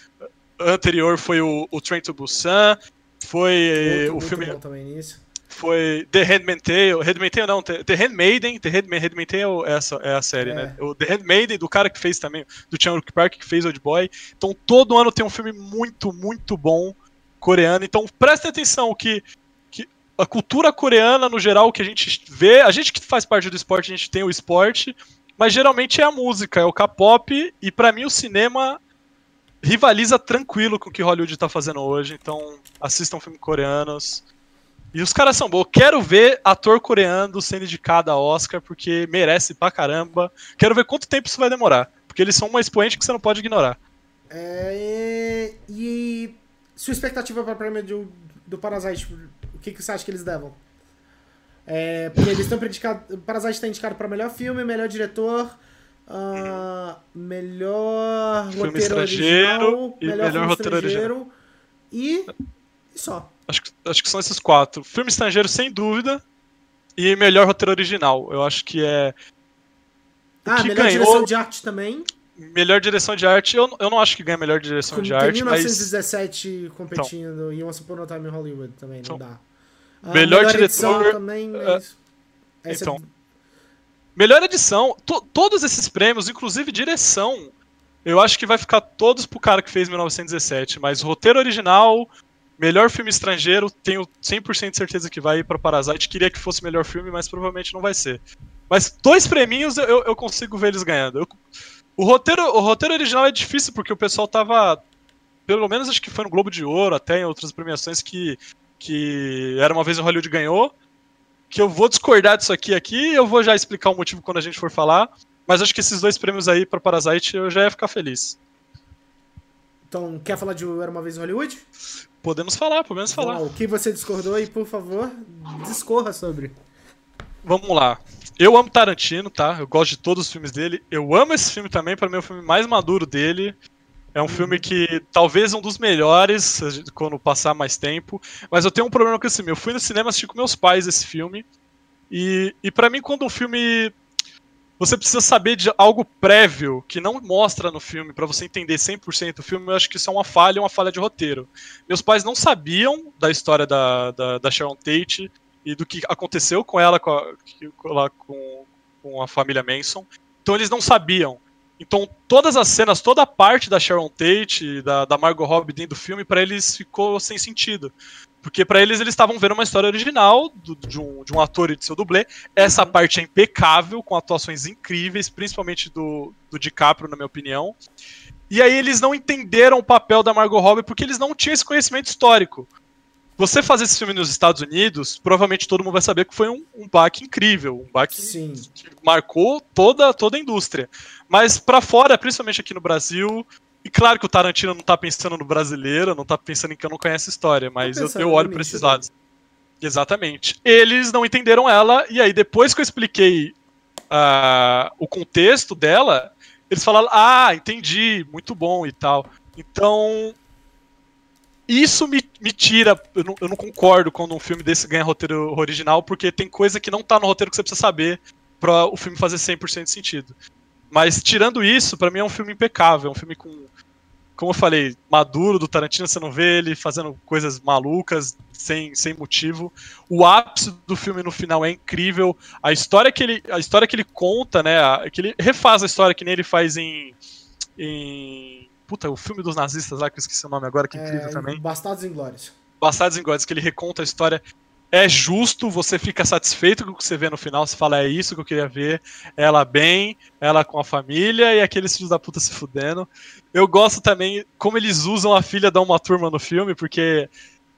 anterior foi o, o Train to Busan, foi Outro o muito filme bom também nisso. Foi The Handmaid's Tale, Handmaid's Tale não, The Handmaiden, The Handma- Handmaid's Tale é, essa, é a série, É. né? O The Handmaiden, do cara que fez também, do Chan-wook Park, que fez Old Boy. Então todo ano tem um filme muito, muito bom coreano. Então prestem atenção que, que a cultura coreana, no geral, que a gente vê, a gente que faz parte do esporte, a gente tem o esporte, mas geralmente é a música, é o K-pop, e para mim o cinema rivaliza tranquilo com o que Hollywood tá fazendo hoje, então assistam filmes coreanos. E os caras são bons. Quero ver ator coreano sendo indicado a Oscar, porque merece pra caramba. Quero ver quanto tempo isso vai demorar. Porque eles são uma expoente que você não pode ignorar. É, e sua expectativa para o prêmio do, do Parasite, o que, que você acha que eles levam? É, porque eles estão indicados. Parasite está indicado para melhor filme, melhor diretor, uh, melhor filme roteiro original, e melhor, melhor roteiro original. E, e só. Acho que, acho que são esses quatro. Filme estrangeiro, sem dúvida. E melhor roteiro original. Eu acho que é. Ah, que melhor ganhou... direção de arte também. Melhor direção de arte, eu, eu não acho que ganha melhor direção de arte. Tem 1917 mas... competindo então. e Once Upon a Time in Hollywood também, não então. dá. Ah, melhor, melhor diretor. Também, mas... é, então. Melhor edição. To, todos esses prêmios, inclusive direção, eu acho que vai ficar todos pro cara que fez 1917. Mas roteiro original, melhor filme estrangeiro, tenho 100% de certeza que vai ir pra Parasite. Queria que fosse melhor filme, mas provavelmente não vai ser. Mas dois prêmios eu, eu consigo ver eles ganhando. Eu, o, roteiro, o roteiro original é difícil porque o pessoal tava. Pelo menos acho que foi no Globo de Ouro, até em outras premiações que, que era uma vez o Hollywood ganhou. Que eu vou discordar disso aqui aqui eu vou já explicar o motivo quando a gente for falar. Mas acho que esses dois prêmios aí para Parasite eu já ia ficar feliz. Então, quer falar de Era uma vez em Hollywood? Podemos falar, podemos falar. o que você discordou e, por favor, discorra sobre. Vamos lá. Eu amo Tarantino, tá? Eu gosto de todos os filmes dele. Eu amo esse filme também, para mim é o filme mais maduro dele. É um filme que talvez um dos melhores quando passar mais tempo. Mas eu tenho um problema com esse filme. Eu fui no cinema assistir com meus pais esse filme. E, e para mim, quando um filme. Você precisa saber de algo prévio que não mostra no filme para você entender 100% o filme, eu acho que isso é uma falha, uma falha de roteiro. Meus pais não sabiam da história da, da, da Sharon Tate e do que aconteceu com ela, com a, com, com a família Manson. Então eles não sabiam. Então todas as cenas, toda a parte da Sharon Tate, da, da Margot Robbie dentro do filme, para eles ficou sem sentido. Porque para eles eles estavam vendo uma história original do, de, um, de um ator e de seu dublê. Essa uhum. parte é impecável, com atuações incríveis, principalmente do, do DiCaprio, na minha opinião. E aí eles não entenderam o papel da Margot Robbie porque eles não tinham esse conhecimento histórico você fazer esse filme nos Estados Unidos, provavelmente todo mundo vai saber que foi um, um baque incrível, um baque Sim. que marcou toda, toda a indústria. Mas para fora, principalmente aqui no Brasil, e claro que o Tarantino não tá pensando no brasileiro, não tá pensando em que eu não conheço a história, mas eu, eu olho para esses lados. Exatamente. Eles não entenderam ela, e aí depois que eu expliquei uh, o contexto dela, eles falaram: Ah, entendi, muito bom e tal. Então, isso me, me tira. Eu não, eu não, concordo quando um filme desse ganha roteiro original, porque tem coisa que não tá no roteiro que você precisa saber para o filme fazer 100% de sentido. Mas tirando isso, para mim é um filme impecável, é um filme com, como eu falei, maduro do Tarantino, você não vê ele fazendo coisas malucas, sem, sem motivo. O ápice do filme no final é incrível. A história que ele, a história que ele conta, né, que ele refaz a história que nem ele faz em, em Puta, o filme dos nazistas lá, que eu esqueci o nome agora, que é incrível também. Bastardos Inglórios. Bastardos Inglórios, que ele reconta a história. É justo, você fica satisfeito com o que você vê no final, você fala, é isso que eu queria ver, ela bem, ela com a família e aqueles filhos da puta se fudendo. Eu gosto também como eles usam a filha da uma turma no filme, porque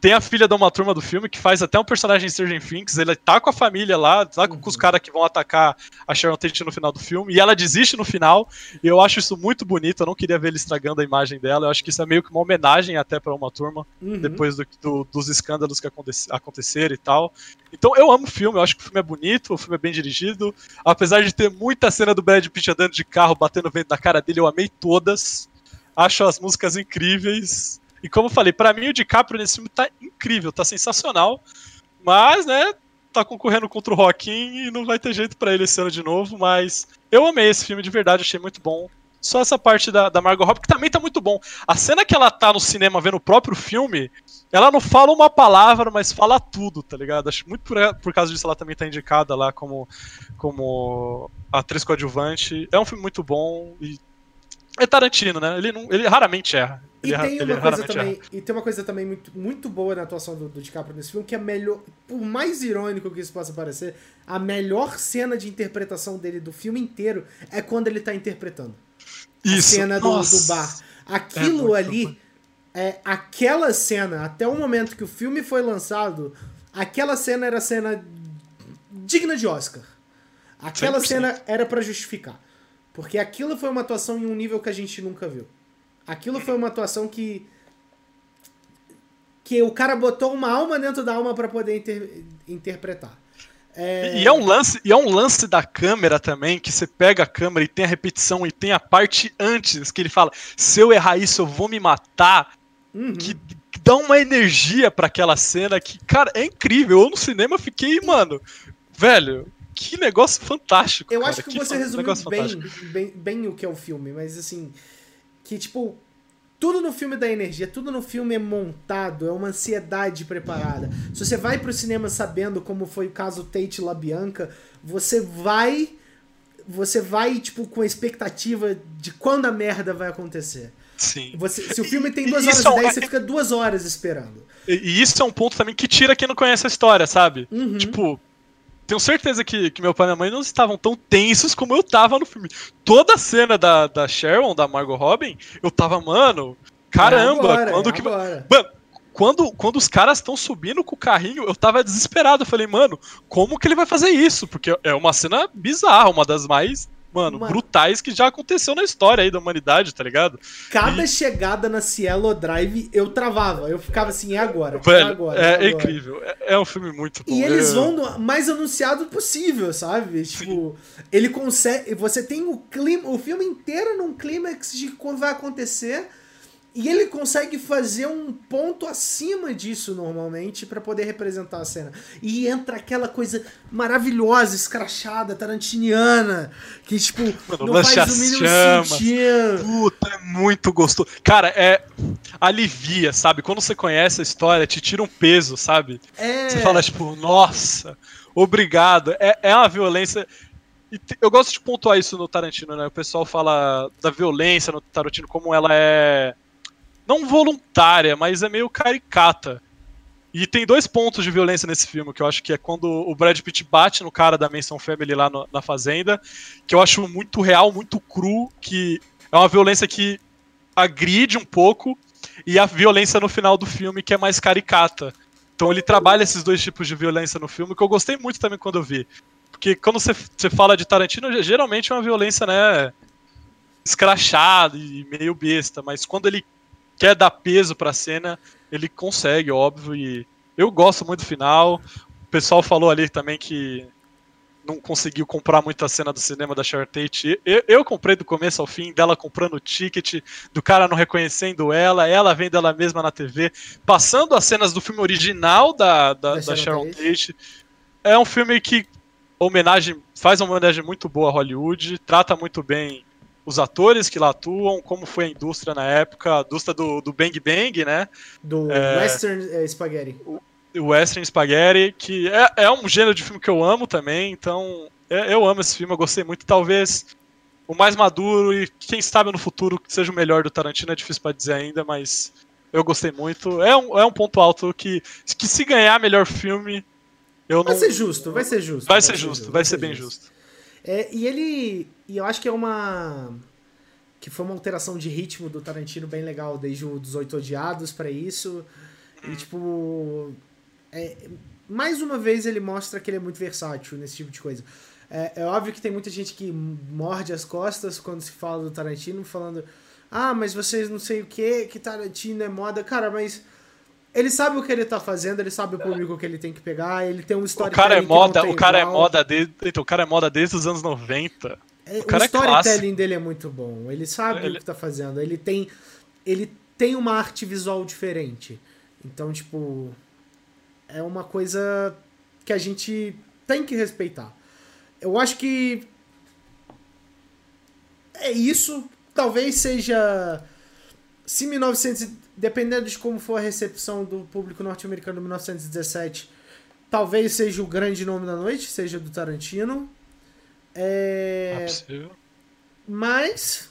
tem a filha de uma turma do filme que faz até um personagem Stranger Things. Ele tá com a família lá, tá com os uhum. caras que vão atacar a Sharon Tate no final do filme. E ela desiste no final. E eu acho isso muito bonito. Eu não queria ver ele estragando a imagem dela. Eu acho que isso é meio que uma homenagem até para uma turma. Uhum. Depois do, do, dos escândalos que aconte, aconteceram e tal. Então eu amo o filme. Eu acho que o filme é bonito. O filme é bem dirigido. Apesar de ter muita cena do Brad Pitt andando de carro, batendo vento na cara dele, eu amei todas. Acho as músicas incríveis. E como eu falei, para mim o DiCaprio nesse filme tá incrível, tá sensacional. Mas, né, tá concorrendo contra o Joaquim e não vai ter jeito para ele esse ano de novo. Mas eu amei esse filme de verdade, achei muito bor Só essa parte da, da Margot Robbie, que também tá muito bom. A cena que ela tá no cinema vendo o próprio filme, ela não fala uma palavra, mas fala tudo, tá ligado? Acho muito por, por causa disso ela também tá indicada lá como, como atriz coadjuvante. É um filme muito bom e É Tarantino, né? Ele, não, ele raramente erra. E tem, uma coisa também, e tem uma coisa também muito, muito boa na atuação do, do DiCaprio nesse filme, que é melhor, por mais irônico que isso possa parecer, a melhor cena de interpretação dele do filme inteiro é quando ele tá interpretando. Isso. A cena do, do bar. Aquilo é ali, é, aquela cena, até o momento que o filme foi lançado, aquela cena era cena digna de Oscar. Aquela 100%. cena era para justificar. Porque aquilo foi uma atuação em um nível que a gente nunca viu. Aquilo foi uma atuação que. que o cara botou uma alma dentro da alma para poder inter, interpretar. É... E é um lance, e é um lance da câmera também, que você pega a câmera e tem a repetição e tem a parte antes, que ele fala: se eu errar isso, eu vou me matar. Uhum. Que, dá uma energia para aquela cena que, cara, é incrível. Eu no cinema fiquei, mano, velho, que negócio fantástico. Eu cara. acho que, que você resumiu bem, bem, bem o que é o filme, mas assim, que tipo, tudo no filme dá energia, tudo no filme é montado, é uma ansiedade preparada. Se você vai pro cinema sabendo como foi o caso Tate LaBianca, você vai você vai tipo com a expectativa de quando a merda vai acontecer. Sim. Você, se o filme tem duas horas e dez, é... você fica duas horas esperando. E isso é um ponto também que tira quem não conhece a história, sabe? Uhum. Tipo, tenho certeza que, que meu pai e minha mãe não estavam tão tensos como eu tava no filme. Toda a cena da, da Sharon, da Margot Robin, eu tava, mano, caramba, é agora, quando é que. Agora. Mano, quando, quando os caras estão subindo com o carrinho, eu tava desesperado. Eu falei, mano, como que ele vai fazer isso? Porque é uma cena bizarra, uma das mais mano, mano, brutais que já aconteceu na história aí da humanidade, tá ligado? Cada e... chegada na Cielo Drive eu travava, eu ficava assim, é agora, Velho, é agora. É, é incrível, é, é, um filme muito bom. E eles é. vão no mais anunciado possível, sabe? Tipo, ele consegue, você tem o clima, o filme inteiro num clímax de quando vai acontecer e ele consegue fazer um ponto acima disso normalmente para poder representar a cena. E entra aquela coisa maravilhosa, escrachada, tarantiniana, que tipo, Mano, não faz o mínimo sentido. Puta, é muito gostoso. Cara, é alivia, sabe? Quando você conhece a história, te tira um peso, sabe? É... Você fala tipo, nossa, obrigado. É, é uma violência eu gosto de pontuar isso no Tarantino, né? O pessoal fala da violência no Tarantino como ela é não voluntária, mas é meio caricata. E tem dois pontos de violência nesse filme, que eu acho que é quando o Brad Pitt bate no cara da Manson Family lá no, na fazenda, que eu acho muito real, muito cru, que é uma violência que agride um pouco, e a violência no final do filme que é mais caricata. Então ele trabalha esses dois tipos de violência no filme, que eu gostei muito também quando eu vi. Porque quando você, você fala de Tarantino, geralmente é uma violência, né, escrachada e meio besta, mas quando ele quer dar peso pra cena, ele consegue, óbvio, e eu gosto muito do final. O pessoal falou ali também que não conseguiu comprar muita cena do cinema da Sharon Tate. Eu, eu, comprei do começo ao fim, dela comprando o ticket, do cara não reconhecendo ela, ela vendo ela mesma na TV, passando as cenas do filme original da, da, da, da Sharon Tate. Tate. É um filme que homenagem, faz uma homenagem muito boa a Hollywood, trata muito bem os atores que lá atuam, como foi a indústria na época, a indústria do, do Bang Bang, né? Do é, Western é, Spaghetti. O, o, Western Spaghetti, que é, é um gênero de filme que eu amo também, então é, eu amo esse filme, eu gostei muito, talvez o mais maduro e quem sabe no futuro seja o melhor do Tarantino, é difícil para dizer ainda, mas eu gostei muito. É um, é um ponto alto que, que se ganhar melhor filme, eu vai não... ser justo, vai ser justo. Vai, vai ser, justo, vai ser, bem justo. justo. É, e ele. E eu acho que é uma. Que foi uma alteração de ritmo do Tarantino bem legal, desde o dos Oito Odiados para isso. E tipo. É, mais uma vez ele mostra que ele é muito versátil nesse tipo de coisa. É, é, óbvio que tem muita gente que morde as costas quando se fala do Tarantino, falando: Ah, mas vocês não sei o que, que Tarantino é moda. Cara, mas ele sabe o que ele tá fazendo, ele sabe o público que ele tem que pegar, ele tem um histórico. O cara é moda, o cara é moda desde, então, o cara é moda desde os anos 90. É, o, o, o é storytelling é dele é muito bom. Ele sabe ele... o que tá fazendo. Ele tem ele tem uma arte visual diferente. Então, tipo, é uma coisa que a gente tem que respeitar. Eu acho que é isso. Talvez seja se 1900 dependendo de como for a recepção do público norte-americano em 1917, talvez seja o grande nome da noite, seja do Tarantino. É, é possível. Mas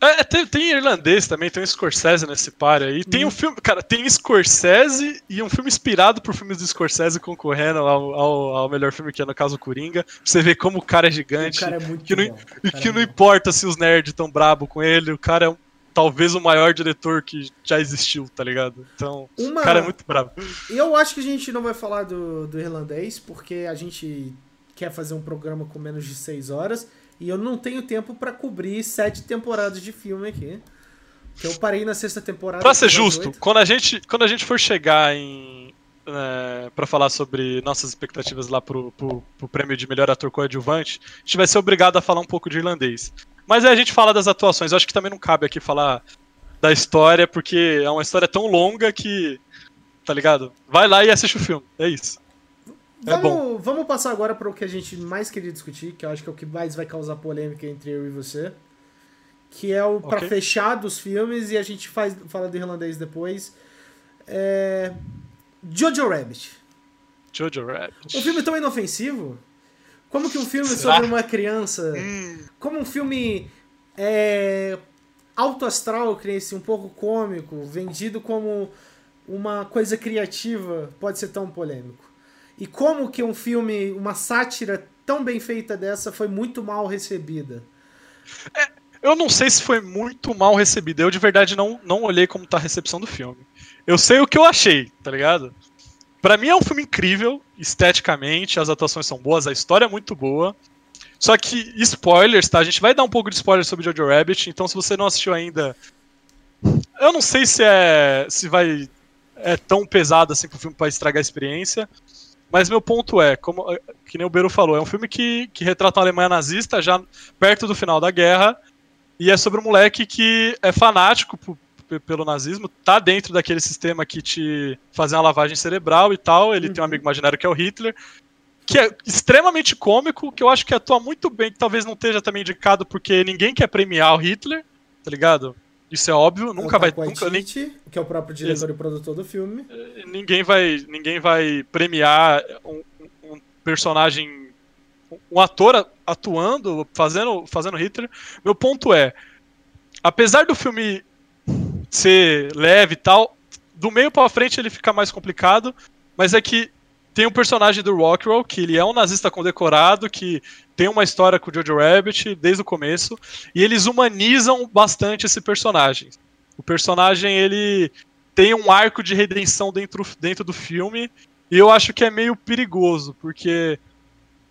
É, é, tem, tem, irlandês também, tem um Scorsese nesse par aí. Tem hum. um filme, cara, tem Scorsese e um filme inspirado por filmes do Scorsese concorrendo ao, ao, ao melhor filme, que é no caso Coringa. você vê como o cara é gigante. O cara é muito que não, E que é não importa se os nerds estão brabo com ele, o cara é talvez o maior diretor que já existiu, tá ligado? Então, Uma... o cara é muito brabo. Eu acho que a gente não vai falar do, do irlandês, porque a gente quer fazer um programa com menos de seis horas. E eu não tenho tempo para cobrir sete temporadas de filme aqui. Que eu parei na sexta temporada. Pra ser justo, quando a, gente, quando a gente for chegar em. É, para falar sobre nossas expectativas lá pro, pro, pro, prêmio de melhor ator coadjuvante, a gente vai ser obrigado a falar um pouco de irlandês. Mas aí a gente fala das atuações. Eu acho que também não cabe aqui falar da história, porque é uma história tão longa que. Tá ligado? Vai lá e assiste o filme. É isso. É vamos, vamos passar agora para o que a gente mais queria discutir, que eu acho que é o que mais vai causar polêmica entre eu e você. Que é o okay. para fechar dos filmes e a gente faz, fala do irlandês depois. É... Jojo Rabbit. Jojo Rabbit. Um filme tão inofensivo. Como que um filme Será? sobre uma criança. Hum. Como um filme é, alto astral, um pouco cômico, vendido como uma coisa criativa, pode ser tão polêmico. E como que um filme, uma sátira tão bem feita dessa foi muito mal recebida? É, eu não sei se foi muito mal recebida. Eu de verdade não, não olhei como tá a recepção do filme. Eu sei o que eu achei, tá ligado? Para mim é um filme incrível, esteticamente, as atuações são boas, a história é muito boa. Só que, spoilers, tá? A gente vai dar um pouco de spoiler sobre Jojo Rabbit, então se você não assistiu ainda. Eu não sei se é. se vai. É tão pesado assim pro filme pra estragar a experiência. Mas meu ponto é, como que nem o Beru falou, é um filme que, que retrata a Alemanha nazista já perto do final da guerra e é sobre um moleque que é fanático pelo nazismo, tá dentro daquele sistema que te fazia uma lavagem cerebral e tal. Ele uhum. tem um amigo imaginário que é o Hitler, que é extremamente cômico, que eu acho que atua muito bem, que talvez não esteja também indicado porque ninguém quer premiar o Hitler, tá ligado? Isso é óbvio, nunca vai. Nunca, nem... que é o próprio diretor e produtor do filme. É, ninguém vai, ninguém vai premiar um, um personagem, um ator atuando, fazendo, fazendo Hitler. Meu ponto é, apesar do filme ser leve e tal, do meio para frente ele fica mais complicado, mas é que tem um personagem do Rockwell, que ele é um nazista condecorado, que tem uma história com o Jojo Rabbit desde o começo, e eles humanizam bastante esse personagem. O personagem, ele tem um arco de redenção dentro, dentro do filme, e eu acho que é meio perigoso, porque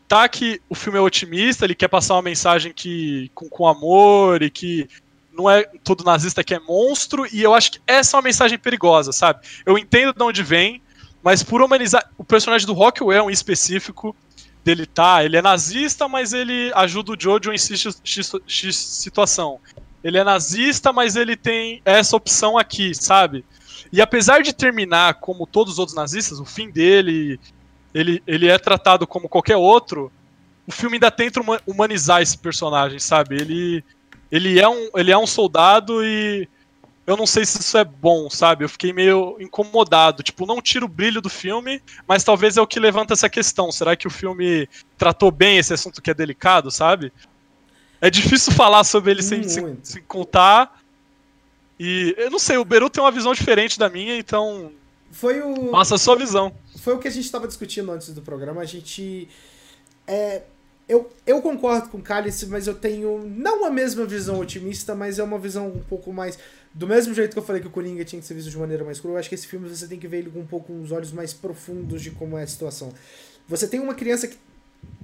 tá que o filme é otimista, ele quer passar uma mensagem que com, com amor e que não é todo nazista que é monstro, e eu acho que essa é uma mensagem perigosa, sabe? Eu entendo de onde vem, mas por humanizar. O personagem do Rockwell em específico, dele tá, ele é nazista, mas ele ajuda o Jojo em X, X, X situação. Ele é nazista, mas ele tem essa opção aqui, sabe? E apesar de terminar como todos os outros nazistas, o fim dele, ele, ele é tratado como qualquer outro, o filme ainda tenta humanizar esse personagem, sabe? Ele, ele, é, um, ele é um soldado e eu não sei se isso é bom, sabe? Eu fiquei meio incomodado. Tipo, não tira o brilho do filme, mas talvez é o que levanta essa questão. Será que o filme tratou bem esse assunto que é delicado, sabe? É difícil falar sobre ele sem, sem, sem, contar. E eu não sei, o Beru tem uma visão diferente da minha, então. Foi o. Nossa, a sua visão. Foi o que a gente estava discutindo antes do programa. A gente. É, eu, eu concordo com o Cálice, mas eu tenho não a mesma visão otimista, mas é uma visão um pouco mais. Do mesmo jeito que eu falei que o Coringa tinha que ser visto de maneira mais crua, eu acho que esse filme você tem que ver ele com um pouco uns olhos mais profundos de como é a situação. Você tem uma criança que.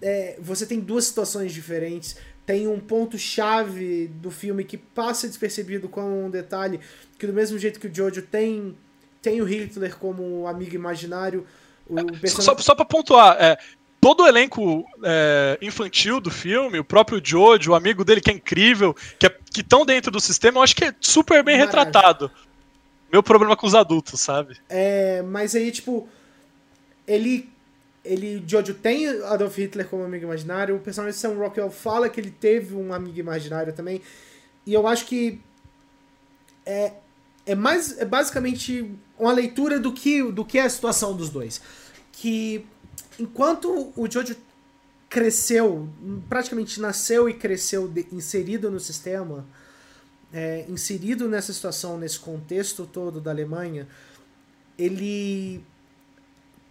É, você tem duas situações diferentes. Tem um ponto-chave do filme que passa despercebido como um detalhe, que do mesmo jeito que o Jojo tem, tem o Hitler como amigo imaginário. O personagem... Só, só pra pontuar, é, todo o elenco é, infantil do filme, o próprio Jojo, o amigo dele que é incrível, que é, estão dentro do sistema, eu acho que é super bem Maravilha. retratado. Meu problema com os adultos, sabe? É, mas aí, tipo, ele. Ele, Jojo tem Adolf Hitler como amigo imaginário, o personagem de Sam Rockwell fala que ele teve um amigo imaginário também, e eu acho que é, é mais é basicamente uma leitura do que, do que é a situação dos dois. Que enquanto o Jojo cresceu, praticamente nasceu e cresceu de, inserido no sistema, é, inserido nessa situação, nesse contexto todo da Alemanha, ele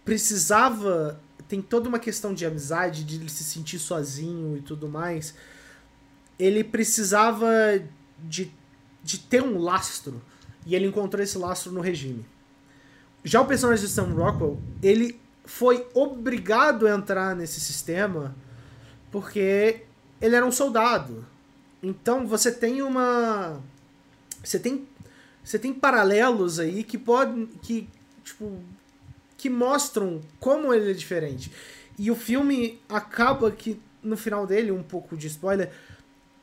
precisava. Tem toda uma questão de amizade, de ele se sentir sozinho e tudo mais. Ele precisava de, de ter um lastro. E ele encontrou esse lastro no regime. Já o personagem de Sam Rockwell, ele foi obrigado a entrar nesse sistema porque ele era um soldado. Então você tem uma. Você tem. Você tem paralelos aí que podem. que. Tipo. que mostram como ele é diferente. E o filme acaba que, no final dele, um pouco de spoiler,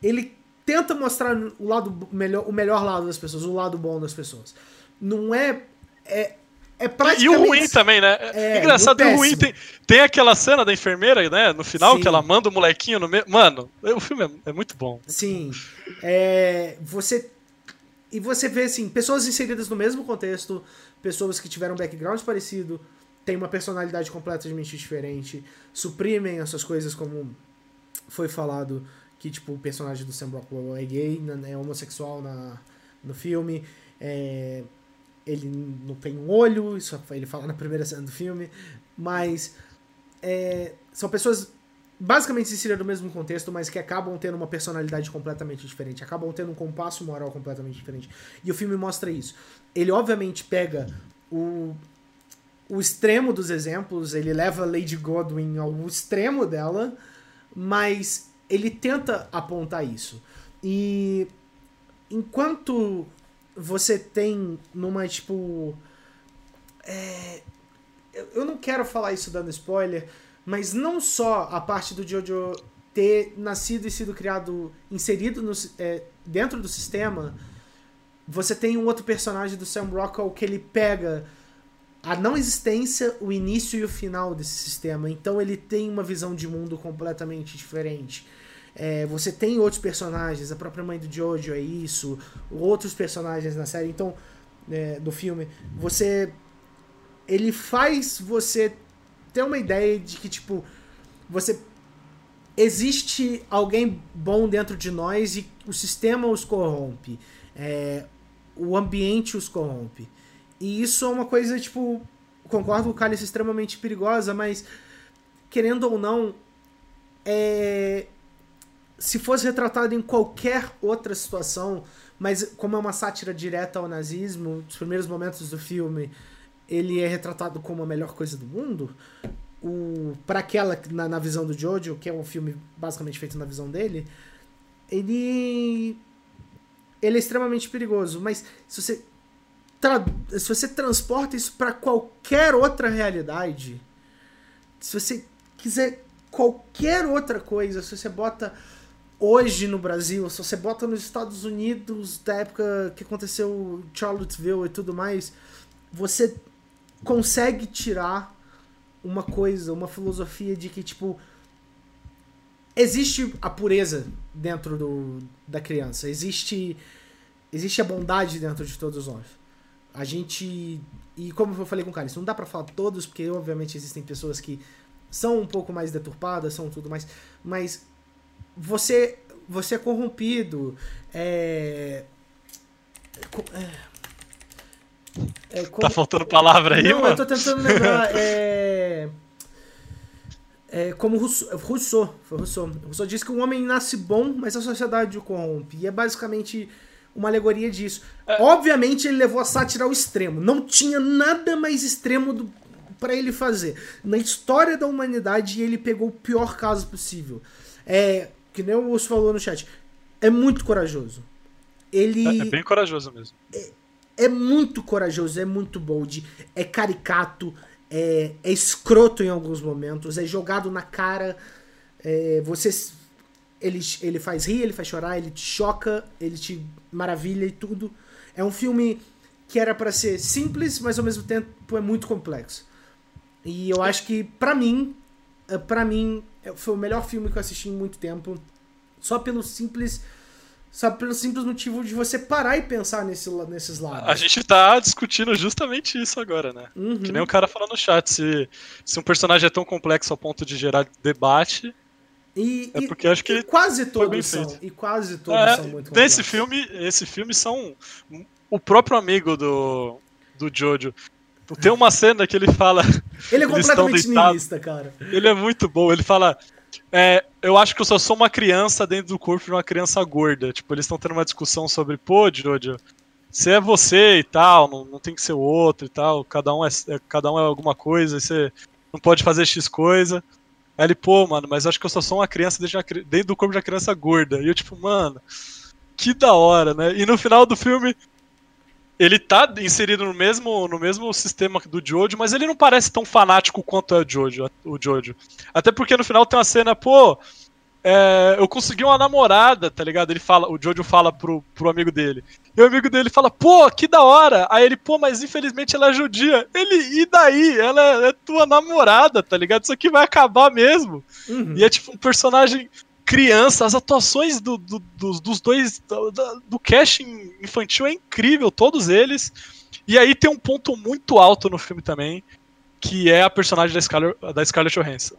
ele tenta mostrar o lado melhor, o melhor lado das pessoas, o lado bom das pessoas. Não é. É, é praticamente... E o ruim também, né? É, Engraçado, o, o ruim tem, tem aquela cena da enfermeira, né? No final, Sim. que ela manda o molequinho no meio. Mano, o filme é, é muito bom. Sim. É, você. E você vê, assim, pessoas inseridas no mesmo contexto, pessoas que tiveram background parecido, têm uma personalidade completamente diferente, suprimem essas coisas como foi falado que, tipo, o personagem do Sam Rockwell é gay, né, é homossexual na, no filme. É, ele não tem um olho, isso ele fala na primeira cena do filme, mas é, são pessoas basicamente inseridas no mesmo contexto, mas que acabam tendo uma personalidade completamente diferente, acabam tendo um compasso moral completamente diferente. E o filme mostra isso. Ele obviamente pega o, o extremo dos exemplos, ele leva Lady Godwin ao extremo dela, mas ele tenta apontar isso. E enquanto você tem numa, tipo. É, eu não quero falar isso dando spoiler, mas não só a parte do Jojo ter nascido e sido criado, inserido no, é, dentro do sistema, você tem um outro personagem do Sam Rockwell que ele pega a não existência, o início e o final desse sistema. Então ele tem uma visão de mundo completamente diferente. É, você tem outros personagens, a própria mãe do Jojo é isso, outros personagens na série, então, é, do filme. Você. Ele faz você ter uma ideia de que, tipo, você. Existe alguém bom dentro de nós e o sistema os corrompe. É, o ambiente os corrompe. E isso é uma coisa, tipo. Concordo com o Cálice extremamente perigosa, mas querendo ou não, é, se fosse retratado em qualquer outra situação, mas como é uma sátira direta ao nazismo, nos primeiros momentos do filme, ele é retratado como a melhor coisa do mundo. O para aquela na, na visão do Jojo, que é um filme basicamente feito na visão dele, ele ele é extremamente perigoso, mas se você se você transporta isso para qualquer outra realidade, se você quiser qualquer outra coisa, se você bota hoje no Brasil, se você bota nos Estados Unidos, da época que aconteceu Charlottesville e tudo mais, você consegue tirar uma coisa, uma filosofia de que, tipo, existe a pureza dentro do, da criança, existe, existe a bondade dentro de todos nós. A gente. E como eu falei com o Carlos, não dá pra falar todos, porque obviamente existem pessoas que são um pouco mais deturpadas, são tudo mais. Mas você você é corrompido. É, é, é Tá faltando palavra aí, Não, mano? eu tô tentando lembrar. É, é como Rousseau, Rousseau, foi Rousseau. Rousseau diz que o homem nasce bom, mas a sociedade o corrompe. E é basicamente uma alegoria disso. É. Obviamente ele levou a sátira ao extremo. Não tinha nada mais extremo para ele fazer. Na história da humanidade, ele pegou o pior caso possível. É, que nem o Urso falou no chat, é muito corajoso. Ele. É, é bem corajoso mesmo. É, é, muito corajoso, é muito bold, é caricato, é, é escroto em alguns momentos, é jogado na cara. É, você. Ele, ele faz rir, ele faz chorar, ele te choca, ele te maravilha e tudo. É um filme que era para ser simples, mas ao mesmo tempo é muito complexo. E eu acho que, para mim, eh, para mim, é, foi o melhor filme que eu assisti em muito tempo. Só pelo simples. Só pelo simples motivo de você parar e pensar nesse, nesses lados. A gente tá discutindo justamente isso agora, né? Uhum. Que nem o cara falou no chat. Se, se um personagem é tão complexo ao ponto de gerar debate, E, É e- porque acho que e quase todos são. feito. E quase todos É, são muito nesse complexos. filme, esse filme são o próprio amigo do do Jojo. Tem uma cena que ele fala, Ele é completamente niilista, cara. ele é muito bom, ele fala é, eu acho que eu só sou uma criança dentro do corpo de uma criança gorda. Tipo, eles estão tendo uma discussão sobre, pô, Jojo, você é você e tal, não, não tem que ser o outro e tal, cada um é, é- cada um é alguma coisa, você não pode fazer X coisa. Aí ele, pô, mano, mas eu acho que eu só sou uma criança dentro, de uma dentro do corpo de uma criança gorda. E eu, tipo, mano, que da hora, né? E no final do filme, ele tá inserido no mesmo, no mesmo sistema do Jojo, mas ele não parece tão fanático quanto é o Jojo, o Jojo. Até porque no final tem uma cena, pô, é, eu consegui uma namorada, tá ligado? Ele fala, o Jojo fala pro, pro amigo dele. E o amigo dele fala, pô, que da hora. Aí ele, pô, mas infelizmente ela é judia. Ele, e daí? Ela é, é tua namorada, tá ligado? Isso aqui vai acabar mesmo. Uhum. E é tipo um personagem criança, as atuações do, do- dos, dos dois, do, do casting infantil é incrível, todos eles. E aí tem um ponto muito alto no filme também, que é a personagem da Scarlett, da Scarlett Johansson.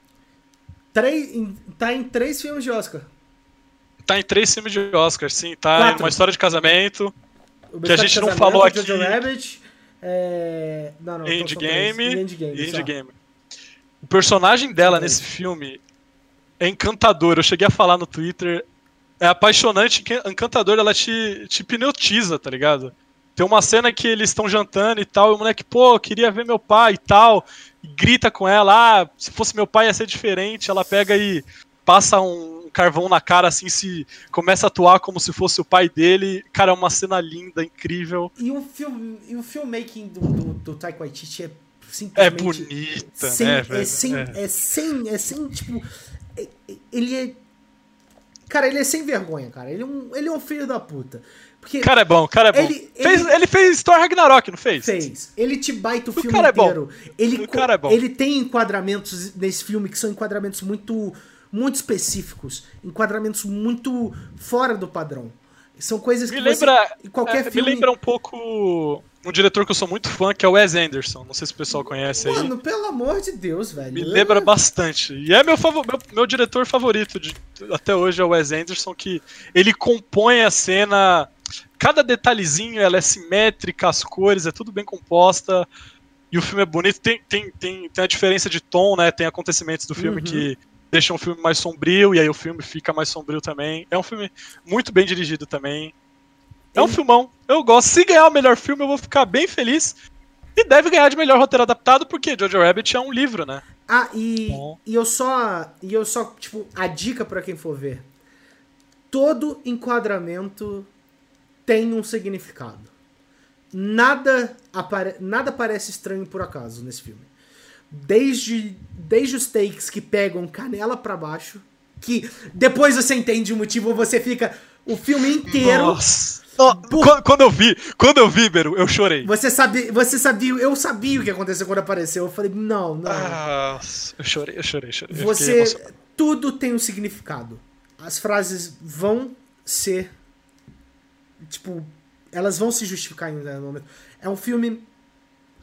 Três, em- tá em três filmes de Oscar. Tá em três filmes de Oscar, sim, tá Quatro. em uma história de casamento, O Que a gente não falou Jojo aqui. Rabbit, é... Não, não. Endgame Endgame. Endgame. O personagem dela nesse filme é encantador. Eu cheguei a falar no Twitter. É apaixonante, encantador, ela te, te hipnotiza, tá ligado? Tem uma cena que eles estão jantando e tal, e o moleque, pô, queria ver meu pai e tal, e grita com ela, ah, se fosse meu pai ia ser diferente. Ela pega e passa um carvão na cara, assim, se começa a atuar como se fosse o pai dele. Cara, é uma cena linda, incrível. E o, film, e o filmmaking do, do, do Taika Waititi é É simplesmente... bonita, sem, né, é, sem, É. é sem, é sem, tipo, é- é- ele é, cara, ele é sem vergonha, cara, ele é um, ele é um filho da puta, porque Cara é bom, cara é bom. Ele- fez, ele- fez Thor Ragnarok, não fez? fez, ele te baita o, O filme é bom. inteiro, ele, O cara é bom. ele tem enquadramentos nesse filme que são enquadramentos muito, muito específicos, enquadramentos muito fora do padrão, são coisas Me que lembra, você, qualquer é, filme, me lembra um pouco um diretor que eu sou muito fã, que é o Wes Anderson. Não sei se o pessoal conhece aí. mano, pelo amor de Deus, velho, Me lembra bastante. E é meu, favor, meu, meu diretor favorito de, até hoje é o Wes Anderson, que ele compõe a cena. Cada detalhezinho ela é simétrica, as cores, é tudo bem composta. E o filme é bonito. Tem, tem, tem, tem a diferença de tom, né? Tem acontecimentos do filme Uhum. que deixam o filme mais sombrio, e aí o filme fica mais sombrio também. É um filme muito bem dirigido também. É um filmão. Eu gosto. Se ganhar o melhor filme, eu vou ficar bem feliz. E deve ganhar de melhor roteiro adaptado, porque Jojo Rabbit é um livro, né? Ah, e, Bom. e eu só. E eu só, tipo, a dica pra quem for ver. Todo enquadramento tem um significado. Nada, apare, nada parece estranho por acaso nesse filme. Desde, desde os takes que pegam canela pra baixo, que depois você entende o motivo, você fica o filme inteiro. Nossa. Ó, quando, quando eu vi, quando eu vi, Beru, eu chorei. Você sabia, você sabia, eu sabia o que aconteceu quando apareceu. Eu falei, não, não. Ah, eu chorei, eu chorei, eu chorei. Você. Tudo tem um significado. As frases vão ser. Tipo. Elas vão se justificar em um momento. É um filme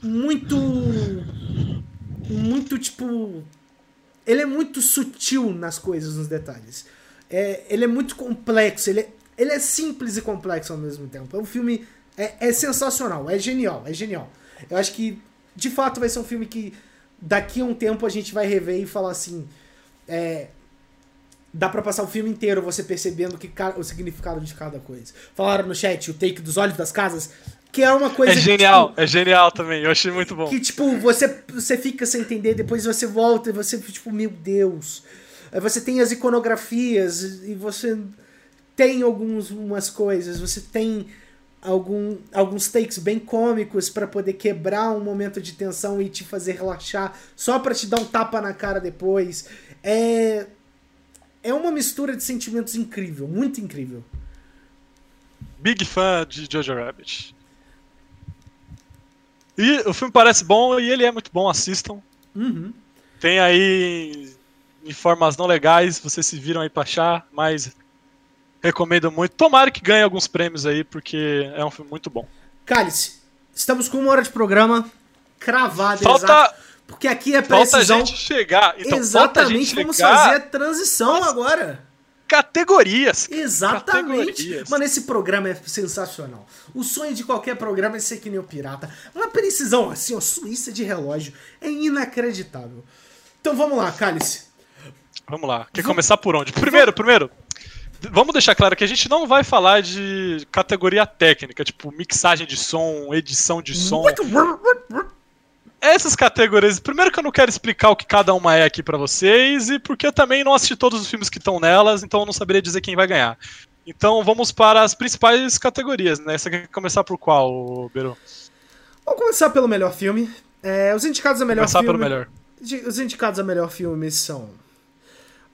muito. Muito, tipo. Ele é muito sutil nas coisas, nos detalhes. É, ele é muito complexo. Ele é, ele é simples e complexo ao mesmo tempo. É um filme. É, é sensacional. É genial. É genial. Eu acho que, de fato, vai ser um filme que daqui a um tempo a gente vai rever e falar assim. É, dá pra passar o filme inteiro você percebendo que o significado de cada coisa. Falaram no chat o take dos olhos das casas, que é uma coisa É que, genial, tipo, é genial também. Eu achei muito bom. que tipo, você, você fica sem entender, depois você volta e você fica tipo, meu Deus. Aí você tem as iconografias e você tem algumas umas coisas, você tem algum, alguns takes bem cômicos pra poder quebrar um momento de tensão e te fazer relaxar, só pra te dar um tapa na cara depois. É é uma mistura de sentimentos incrível, muito incrível. Big fã de Jojo Rabbit. E o filme parece bom e ele é muito bom, assistam. Uhum. Tem aí em formas não legais, vocês se viram aí pra achar, mas recomendo muito. Tomara que ganhe alguns prêmios aí, porque é um filme muito bom. Cálice, estamos com uma hora de programa cravado, Falta, exato. Porque aqui é precisão. Falta a gente chegar. Então, Exatamente, vamos chegar fazer a transição Mas- agora. categorias. Exatamente. Categorias. Mano, esse programa é sensacional. O sonho de qualquer programa é ser que nem o pirata. Uma precisão assim, ó, suíça de relógio. É inacreditável. Então vamos lá, Cálice. Vamos lá. Quer começar por onde? Primeiro, primeiro. Vamos deixar claro que a gente não vai falar de categoria técnica, tipo mixagem de som, edição de som. Essas categorias, primeiro que eu não quero explicar o que cada uma é aqui pra vocês e porque eu também não assisti todos os filmes que estão nelas, então eu não saberia dizer quem vai ganhar. Então vamos para as principais categorias, né? Você quer começar por qual, Beru? Vamos começar pelo melhor filme. É, os indicados a melhor Começar filme. pelo melhor. Os indicados a melhor filme são.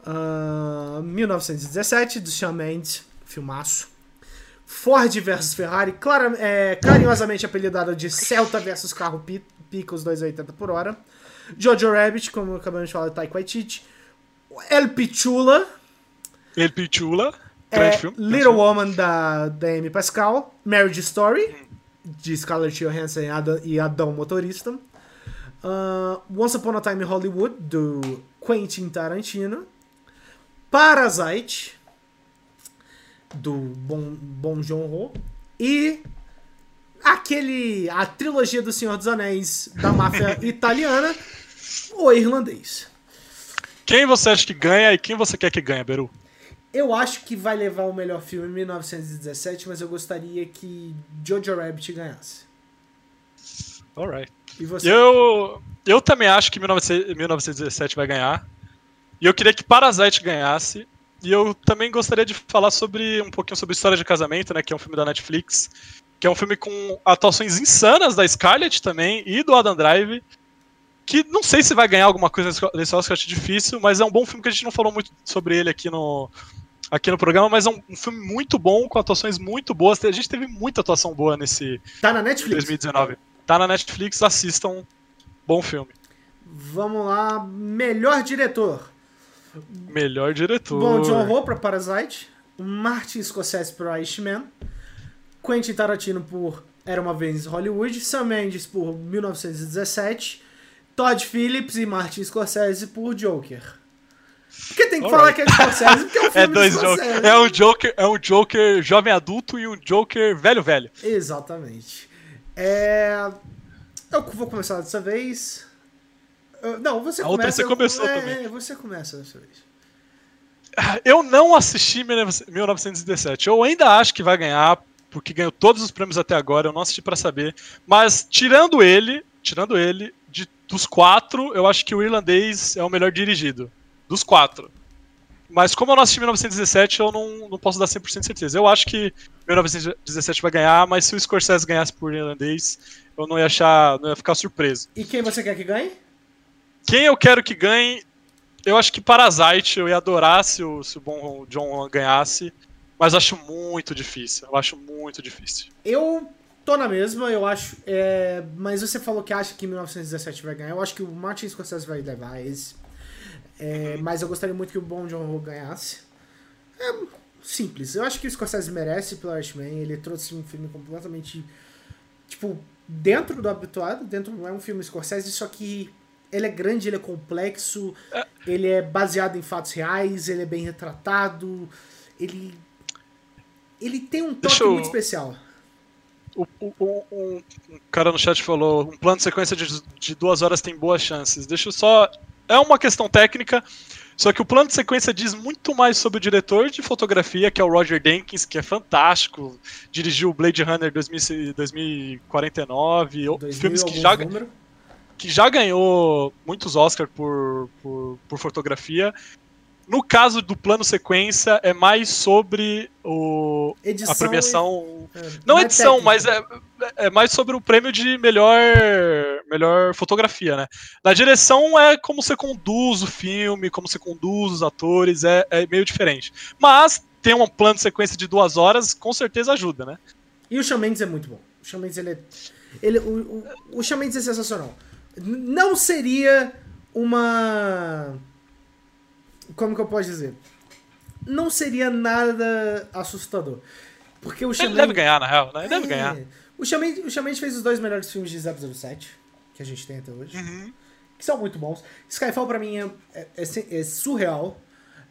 Ah, 1917, do Sean Mendes, filmaço. Ford vs Ferrari, clara- é, carinhosamente apelidado de Celta vs Carro Pi- Pica, os 280 por hora. Jojo Rabbit, como acabamos de falar, Taika Waititi. El Pichula, El Pichula, é, filme. Little. Woman, da, da Amy Pascal. Marriage Story, de Scarlett Johansson e Ada- e Adão Motorista. Ah, Once Upon a Time in Hollywood, do Quentin Tarantino. Parasite, do Bon, bon Joon-ho. E aquele... A trilogia do Senhor dos Anéis, da máfia italiana, O Irlandês. Quem você acha que ganha e quem você quer que ganhe, Beru? Eu acho que vai levar o melhor filme em 1917, mas eu gostaria que Jojo Rabbit ganhasse. Alright. E você? Eu, eu também acho que 19- 1917 vai ganhar. E eu queria que Parasite ganhasse. E eu também gostaria de falar sobre um pouquinho sobre História de Casamento, né? Que é um filme da Netflix. Que é um filme com atuações insanas da Scarlett também e do Adam Drive. Que não sei se vai ganhar alguma coisa nesse Oscar, acho difícil, mas é um bom filme que a gente não falou muito sobre ele aqui no, aqui no programa, mas é um, um filme muito bom, com atuações muito boas. A gente teve muita atuação boa nesse Tá na Netflix? 2019. Tá na Netflix, assistam. Bom filme. Vamos lá. Melhor diretor. Melhor diretor. Bom John Ho pra Parasite. Martin Scorsese por Irishman. Quentin Tarantino por Era Uma Vez em Hollywood. Sam Mendes por 1917. Todd Phillips e Martin Scorsese por Joker. Porque tem que Alright. falar que é de Scorsese, porque é um filme É dois de Joker. Scorsese. É um Joker, é um Joker jovem adulto e um Joker velho velho. Exatamente. É... Eu vou começar dessa vez. Eu- Não, você A começa. outra você eu- começou é, também. É, você começa dessa vez. Eu não assisti 1917. Eu ainda acho que vai ganhar, porque ganhou todos os prêmios até agora. Eu não assisti pra saber. Mas tirando ele, tirando ele, de, dos quatro, eu acho que o irlandês é o melhor dirigido. Dos quatro. Mas como eu não assisti 1917, eu não, não posso dar 100% de certeza. Eu acho que 1917 vai ganhar, mas se o Scorsese ganhasse por irlandês, eu não ia achar, não ia ficar surpreso. E quem você quer que ganhe? Quem eu quero que ganhe, eu acho que Parasite, eu ia adorar se o, se o bom John ganhasse, mas acho muito difícil. Eu acho muito difícil. Eu tô na mesma, eu acho. é, Mas você falou que acha que 1917 vai ganhar. Eu acho que o Martin Scorsese vai levar esse. É, Mas eu gostaria muito que o Bom John Ho ganhasse. É simples. Eu acho que o Scorsese merece pelo Irishman. Ele trouxe um filme completamente. Tipo, dentro do habituado. Dentro é um filme Scorsese, só que ele é grande, ele é complexo. Ele é baseado em fatos reais. Ele é bem retratado. Ele. Ele tem um toque eu- muito especial. O, o- o- um, cara no chat falou: um plano de sequência de, de duas horas tem boas chances. Deixa eu só. É uma questão técnica, só que o plano de sequência diz muito mais sobre o diretor de fotografia, que é o Roger Denkins, que é fantástico. Dirigiu o Blade Runner 2000 2049, ou 2000 filmes que já, número. Que já ganhou muitos Oscars por, por, por fotografia. No caso do plano sequência, é mais sobre o, Edição a premiação. e- é, Não é edição, técnica. mas é, é mais sobre o prêmio de melhor, melhor fotografia, né? Na direção é como você conduz o filme, como você conduz os atores, é, é meio diferente. Mas ter um plano de sequência de duas horas com certeza ajuda, né? E o Shawn Mendes é muito bom. O Shawn Mendes, ele é... Ele, o, o, o Shawn Mendes é sensacional. Não seria uma... Como que eu posso dizer? Não seria nada assustador. Porque o Shawn Ele deve ganhar, na real, né? Ele deve É. ganhar. O Mendes, o Mendes fez os dois melhores filmes de 007 que a gente tem até hoje. Uhum. que são muito bons. Skyfall pra mim é, é, é, é surreal.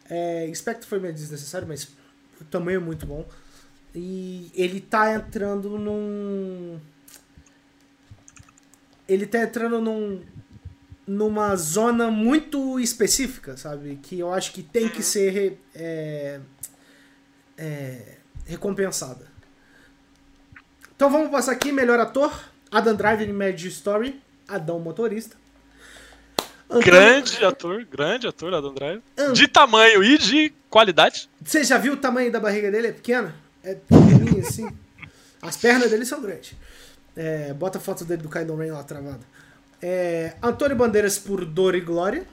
É, Spectre foi meio desnecessário, mas o tamanho é muito bom. E ele tá entrando num. Ele tá entrando num. numa zona muito específica, sabe? Que eu acho que tem que ser é, é, recompensada. Então vamos passar aqui, melhor ator. Adam Driver em Mad Story. Adão Motorista. Antônio... Grande ator, grande ator, Adam Driver. Ant... De tamanho e de qualidade. Você já viu o tamanho da barriga dele? É pequena? É pequenininho assim. As pernas dele são grandes. É, bota a foto dele do Kylo Ren lá travada. É, Antônio Bandeiras por Dor e Glória.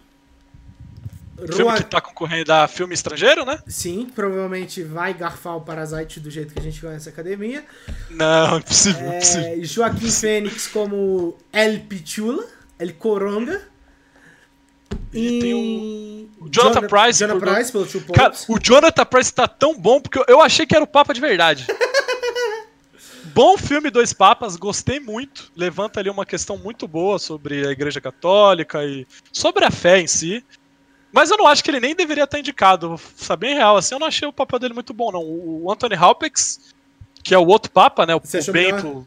Filme que tá concorrendo a filme estrangeiro, né? Sim, provavelmente vai garfar o Parasite do jeito que a gente conhece a academia. Não, impossível, é, impossível. Joaquim Fênix como El Pichula, El Coronga. E, e tem o, o Jonathan, Jonathan Price. Jonathan por... Price pelo Two Cara, o Jonathan Price tá tão bom porque eu achei que era o Papa de verdade. bom filme Dois Papas, gostei muito. Levanta ali uma questão muito boa sobre a Igreja Católica e sobre a fé em si. Mas eu não acho que ele nem deveria estar indicado, ser bem real. Assim, eu não achei o papel dele muito bom, não. O Anthony Hopkins, que é o outro Papa, né? O, Você o Bento.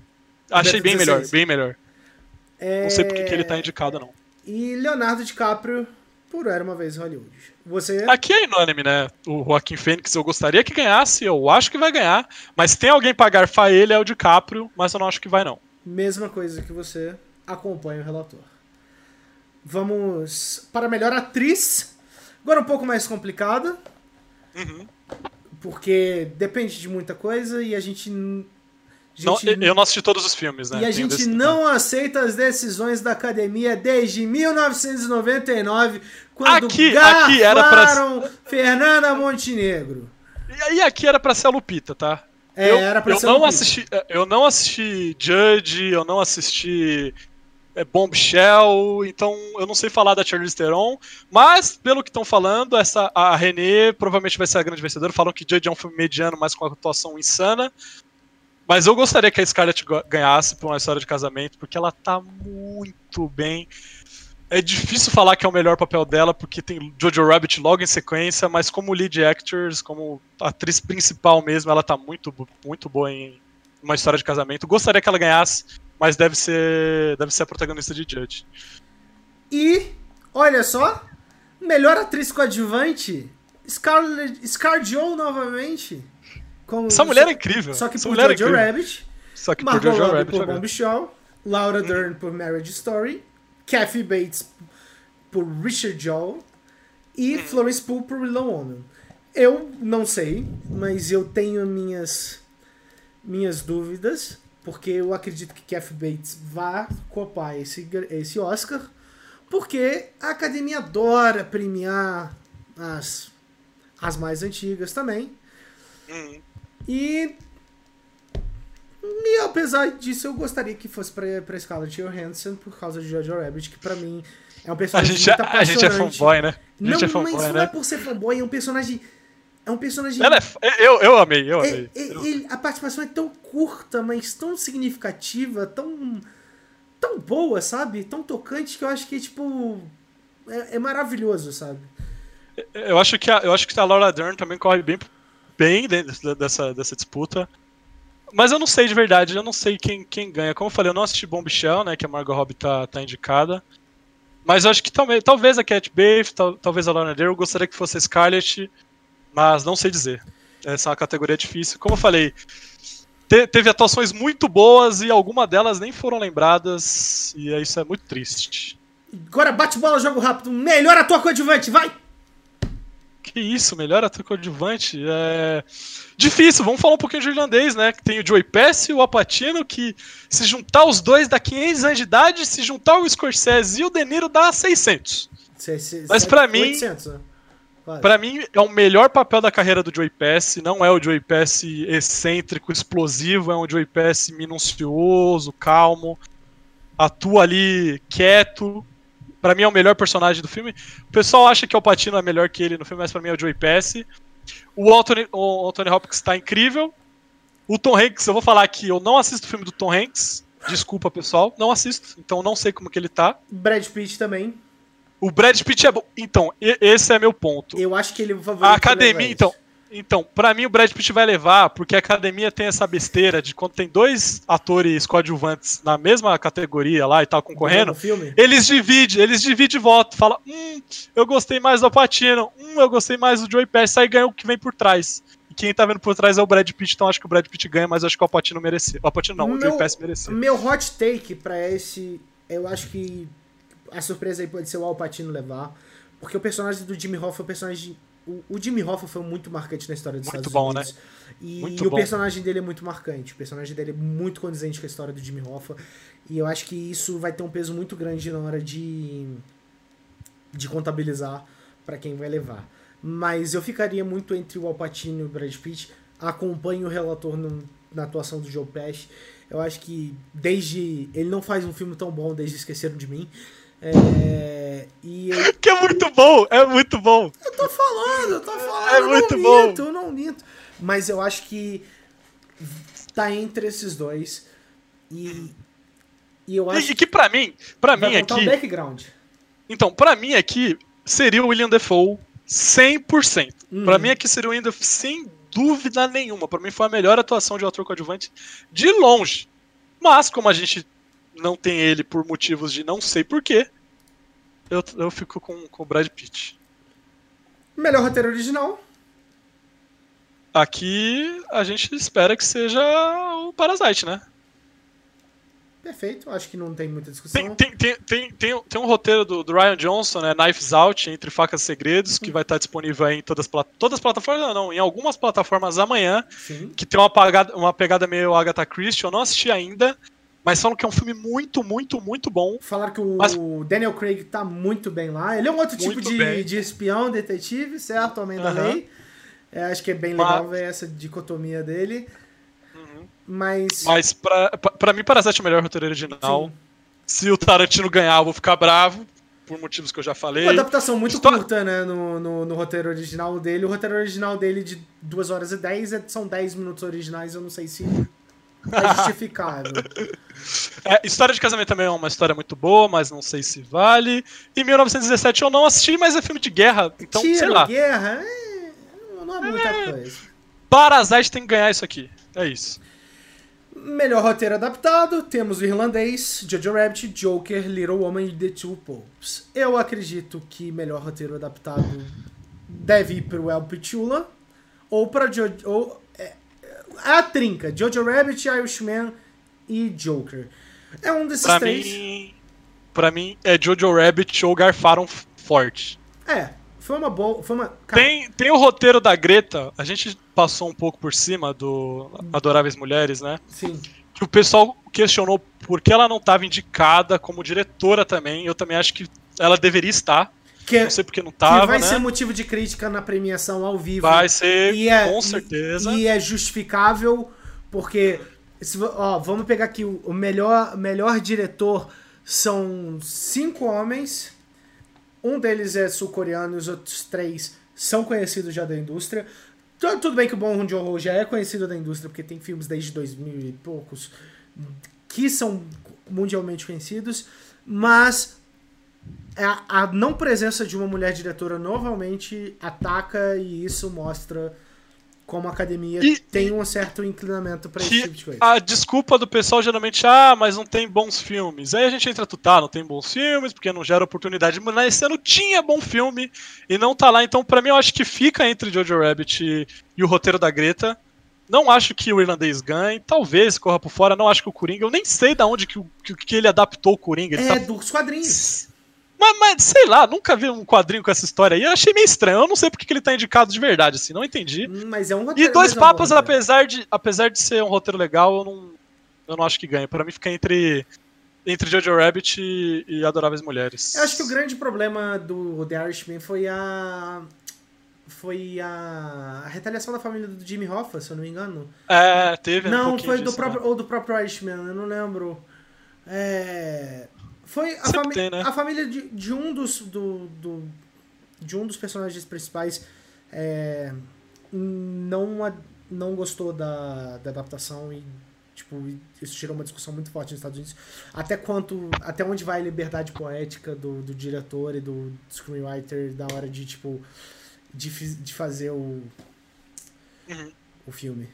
Achei bem 16. melhor, bem melhor. É... Não sei porque que ele tá indicado, não. E Leonardo DiCaprio por Era Uma Vez em Hollywood. Você... Aqui é unânime, né? O Joaquim Fênix eu gostaria que ganhasse, eu acho que vai ganhar, mas tem alguém pra garfar ele, é o DiCaprio, mas eu não acho que vai, não. Mesma coisa que você, acompanha o relator. Vamos para a melhor atriz. Agora um pouco mais complicada. Uhum. Porque depende de muita coisa e a gente. Gente não, eu não assisti todos os filmes, né? E a Tenho gente não aceita as decisões da academia desde 1999, quando aqui, aqui era pra... Fernanda Montenegro. E aí aqui era pra ser a Lupita, tá? É, eu, era pra eu ser não Lupita. assisti Eu não assisti Judge, eu não assisti é Bombshell, então eu não sei falar da Charlize Theron, mas pelo que estão falando, essa a René provavelmente vai ser a grande vencedora. Falam que Judge é um filme mediano, mas com uma atuação insana. Mas eu gostaria que a Scarlett ganhasse por uma história de casamento, porque ela tá muito bem. É difícil falar que é o melhor papel dela, porque tem Jojo Rabbit logo em sequência, mas como lead actors, como atriz principal mesmo, ela tá muito, muito boa em uma história de casamento. Gostaria que ela ganhasse, mas deve ser, deve ser a protagonista de Judge. E, olha só, melhor atriz coadjuvante, Scarlett, Scarjo novamente. Com, Essa mulher só, é incrível. Só que Essa por mulher Jojo é Rabbit. Só que Margot por Jojo Robbie Rabbit. por Bombshell. Laura Dern por Marriage Story. Kathy Bates por Richard Jewell. E Florence Pugh por Willow Woman. Eu não sei, mas eu tenho minhas minhas dúvidas, porque eu acredito que Kathy Bates vá copar esse, esse Oscar, porque a academia adora premiar as, as mais antigas também. Uhum. E, e apesar disso, eu gostaria que fosse pra, pra Scarlett Johansson por causa de Jojo Rabbit, que pra mim é um A personagem gente, muito é- a gente é apaixonante. fanboy, né? A Não, é mas fanboy, não é né? por ser fanboy, é um personagem. É um personagem. É eu, eu amei, eu É- amei. é- ele- a participação é tão curta, mas tão significativa, tão. tão boa, sabe? Tão tocante que eu acho que, tipo. É, é maravilhoso, sabe? Eu acho que a, eu acho que a Laura Dern também corre bem, bem dentro dessa, dessa disputa. Mas eu não sei de verdade, eu não sei quem, quem ganha. Como eu falei, eu não assisti Bombshell, né? Que a Margot Robbie tá, tá indicada. Mas eu acho que talvez, talvez a Cat Bates, tal, talvez a Laura Dern, eu gostaria que fosse a Scarlett, mas não sei dizer. Essa é uma categoria difícil. Como eu falei, te- teve atuações muito boas e algumas delas nem foram lembradas, e isso é muito triste. Agora bate bola, jogo rápido. Melhor ator coadjuvante, vai! Que isso, melhor ator coadjuvante? É. Difícil, vamos falar um pouquinho de irlandês, né? Que tem o Joey Pesci e o Apatino, que se juntar os dois dá 500 anos de idade, se juntar o Scorsese e o De Niro dá 600. Cê- cê- Mas pra mim- 800, né? Pra mim, é o melhor papel da carreira do Joey Pesci. Não é o Joey Pesci excêntrico, explosivo, é um Joey Pesci minucioso, calmo. Atua ali quieto. Pra mim é o melhor personagem do filme. O pessoal acha que o Patino é melhor que ele no filme, mas pra mim é o Joey Pesci. O Anthony, o Anthony Hopkins tá incrível. O Tom Hanks, eu vou falar aqui, eu não assisto o filme do Tom Hanks. Desculpa, pessoal, não assisto, então não sei como que ele tá. Brad Pitt também. O Brad Pitt é bom. Então, esse é meu ponto. Eu acho que ele é o favorito. A academia, então, então, para mim o Brad Pitt vai levar, porque a academia tem essa besteira de quando tem dois atores coadjuvantes na mesma categoria lá e tal concorrendo, eles dividem, eles dividem voto, fala, hum, eu gostei mais do Patino, hum, eu gostei mais do Joey Pesci, aí ganha o que vem por trás. E quem tá vendo por trás é o Brad Pitt, então acho que o Brad Pitt ganha, mas acho que o Patino merecia. O Patino não, meu, o Joey Pesci merecia. Meu hot take para esse, eu acho que a surpresa aí pode ser o Al Pacino levar, porque o personagem do Jimmy Hoffa é um personagem o, Jimmy Hoffa foi muito marcante na história dos muito Estados bom, Unidos. Né? E, muito e o personagem dele é muito marcante. O personagem dele é muito condizente com a história do Jimmy Hoffa. E eu acho que isso vai ter um peso muito grande na hora de, de contabilizar para quem vai levar. Mas eu ficaria muito entre o Al Pacino e o Brad Pitt. Acompanho o relator no, na atuação do Joe Pesci. Eu acho que desde. Ele não faz um filme tão bom desde Esqueceram de Mim. É, e eu... Que é muito bom, é muito bom. Eu tô falando, eu tô falando. É muito eu bom. Minto, eu não minto. Mas eu acho que tá entre esses dois. E, e eu acho. E que pra mim, pra mim aqui. Um background. Então, pra mim aqui seria o William Defoe 100%. Hum. Pra mim aqui seria o William Defoe sem dúvida nenhuma. Pra mim foi a melhor atuação de ator coadjuvante de longe. Mas, como a gente não tem ele por motivos de não sei porquê, eu, eu fico com, com o Brad Pitt. Melhor roteiro original. Aqui a gente espera que seja o Parasite, né? Perfeito, acho que não tem muita discussão. Tem, tem, tem, tem, tem um roteiro do, do, Ryan Johnson, né? Knives Out, Entre Facas e Segredos, que vai estar disponível em todas, todas as plataformas, não, em algumas plataformas amanhã, Sim. que tem uma, pagada, uma pegada meio Agatha Christie, eu não assisti ainda, mas falam que é um filme muito, muito, muito bom. Falaram que o mas... Daniel Craig tá muito bem lá. Ele é um outro tipo de, de espião, detetive, certo? Homem da lei. É, acho que é bem legal mas... ver essa dicotomia dele. Uhum. Mas. Mas pra, pra, pra mim, Parasite é o melhor roteiro original. Sim. Se o Tarantino ganhar, eu vou ficar bravo. Por motivos que eu já falei. Uma adaptação muito curta, né? No, no, no, roteiro original dele. O roteiro original dele de 2 horas e 10 é, são 10 minutos originais. Eu não sei se é justificável. É, história de casamento também é uma história muito boa, mas não sei se vale. E 1917 eu não assisti, mas é filme de guerra, então Tiro, sei lá. guerra, é... não é muita é... coisa. Parasite tem que ganhar isso aqui. É isso. Melhor roteiro adaptado, temos o irlandês, Jojo Rabbit, Joker, Little Woman e The Two Popes. Eu acredito que melhor roteiro adaptado deve ir para o El Pichula ou para ou é a trinca. Jojo Rabbit, Irishman e Joker. É um desses pra três. Mim, pra mim, é Jojo Rabbit ou Garfaram forte. É, foi uma boa. Foi uma... Tem, tem o roteiro da Greta, a gente passou um pouco por cima do Adoráveis Mulheres, né? Sim. Que o pessoal questionou por que ela não estava indicada como diretora também. Eu também acho que ela deveria estar. Que, é- não sei porque não tava, que vai né? ser motivo de crítica na premiação ao vivo. Vai ser, é, com certeza. E, e, é justificável, porque. Se, ó, vamos pegar aqui o, o melhor, melhor diretor são cinco homens. Um deles é sul-coreano e os outros três são conhecidos já da indústria. Tudo bem que o Bong Joon-ho já é conhecido da indústria, porque tem filmes desde 2000 e poucos que são mundialmente conhecidos, mas a, a não presença de uma mulher diretora novamente ataca e isso mostra como a academia e, tem um certo inclinamento para esse tipo de coisa. A desculpa do pessoal geralmente, ah, mas não tem bons filmes. Aí a gente entra, tu tá, não tem bons filmes, porque não gera oportunidade. Mas esse ano tinha bom filme e não tá lá. Então, para mim, eu acho que fica entre Jojo Rabbit e, e, o roteiro da Greta. Não acho que o irlandês ganhe, talvez corra por fora. Não acho que o Coringa, eu nem sei da onde que, que, que ele adaptou o Coringa. Ele é, tá... dos quadrinhos. Mas, mas, sei lá, nunca vi um quadrinho com essa história aí. Eu achei meio estranho. Eu não sei porque que ele tá indicado de verdade, assim, não entendi. Hum, mas é um roteiro. E Dois Papas, apesar, de, apesar de ser um roteiro legal, eu não, eu não acho que ganha. Para mim fica entre entre Jojo Rabbit e, e, Adoráveis Mulheres. Eu acho que o grande problema do The Irishman foi a foi a, a retaliação da família do Jimmy Hoffa, se eu não me engano. É, teve Não, um foi do disso, próprio né? ou do próprio Irishman, eu não lembro. É foi a, fami tem, né? a família de, de um dos do, do, de um dos personagens principais é, não, não gostou da, da adaptação e Tipo, isso gerou uma discussão muito forte nos Estados Unidos. Até quanto. Até onde vai a liberdade poética do, do diretor e do screenwriter na hora de, tipo. De, de fazer o. Uhum. O filme.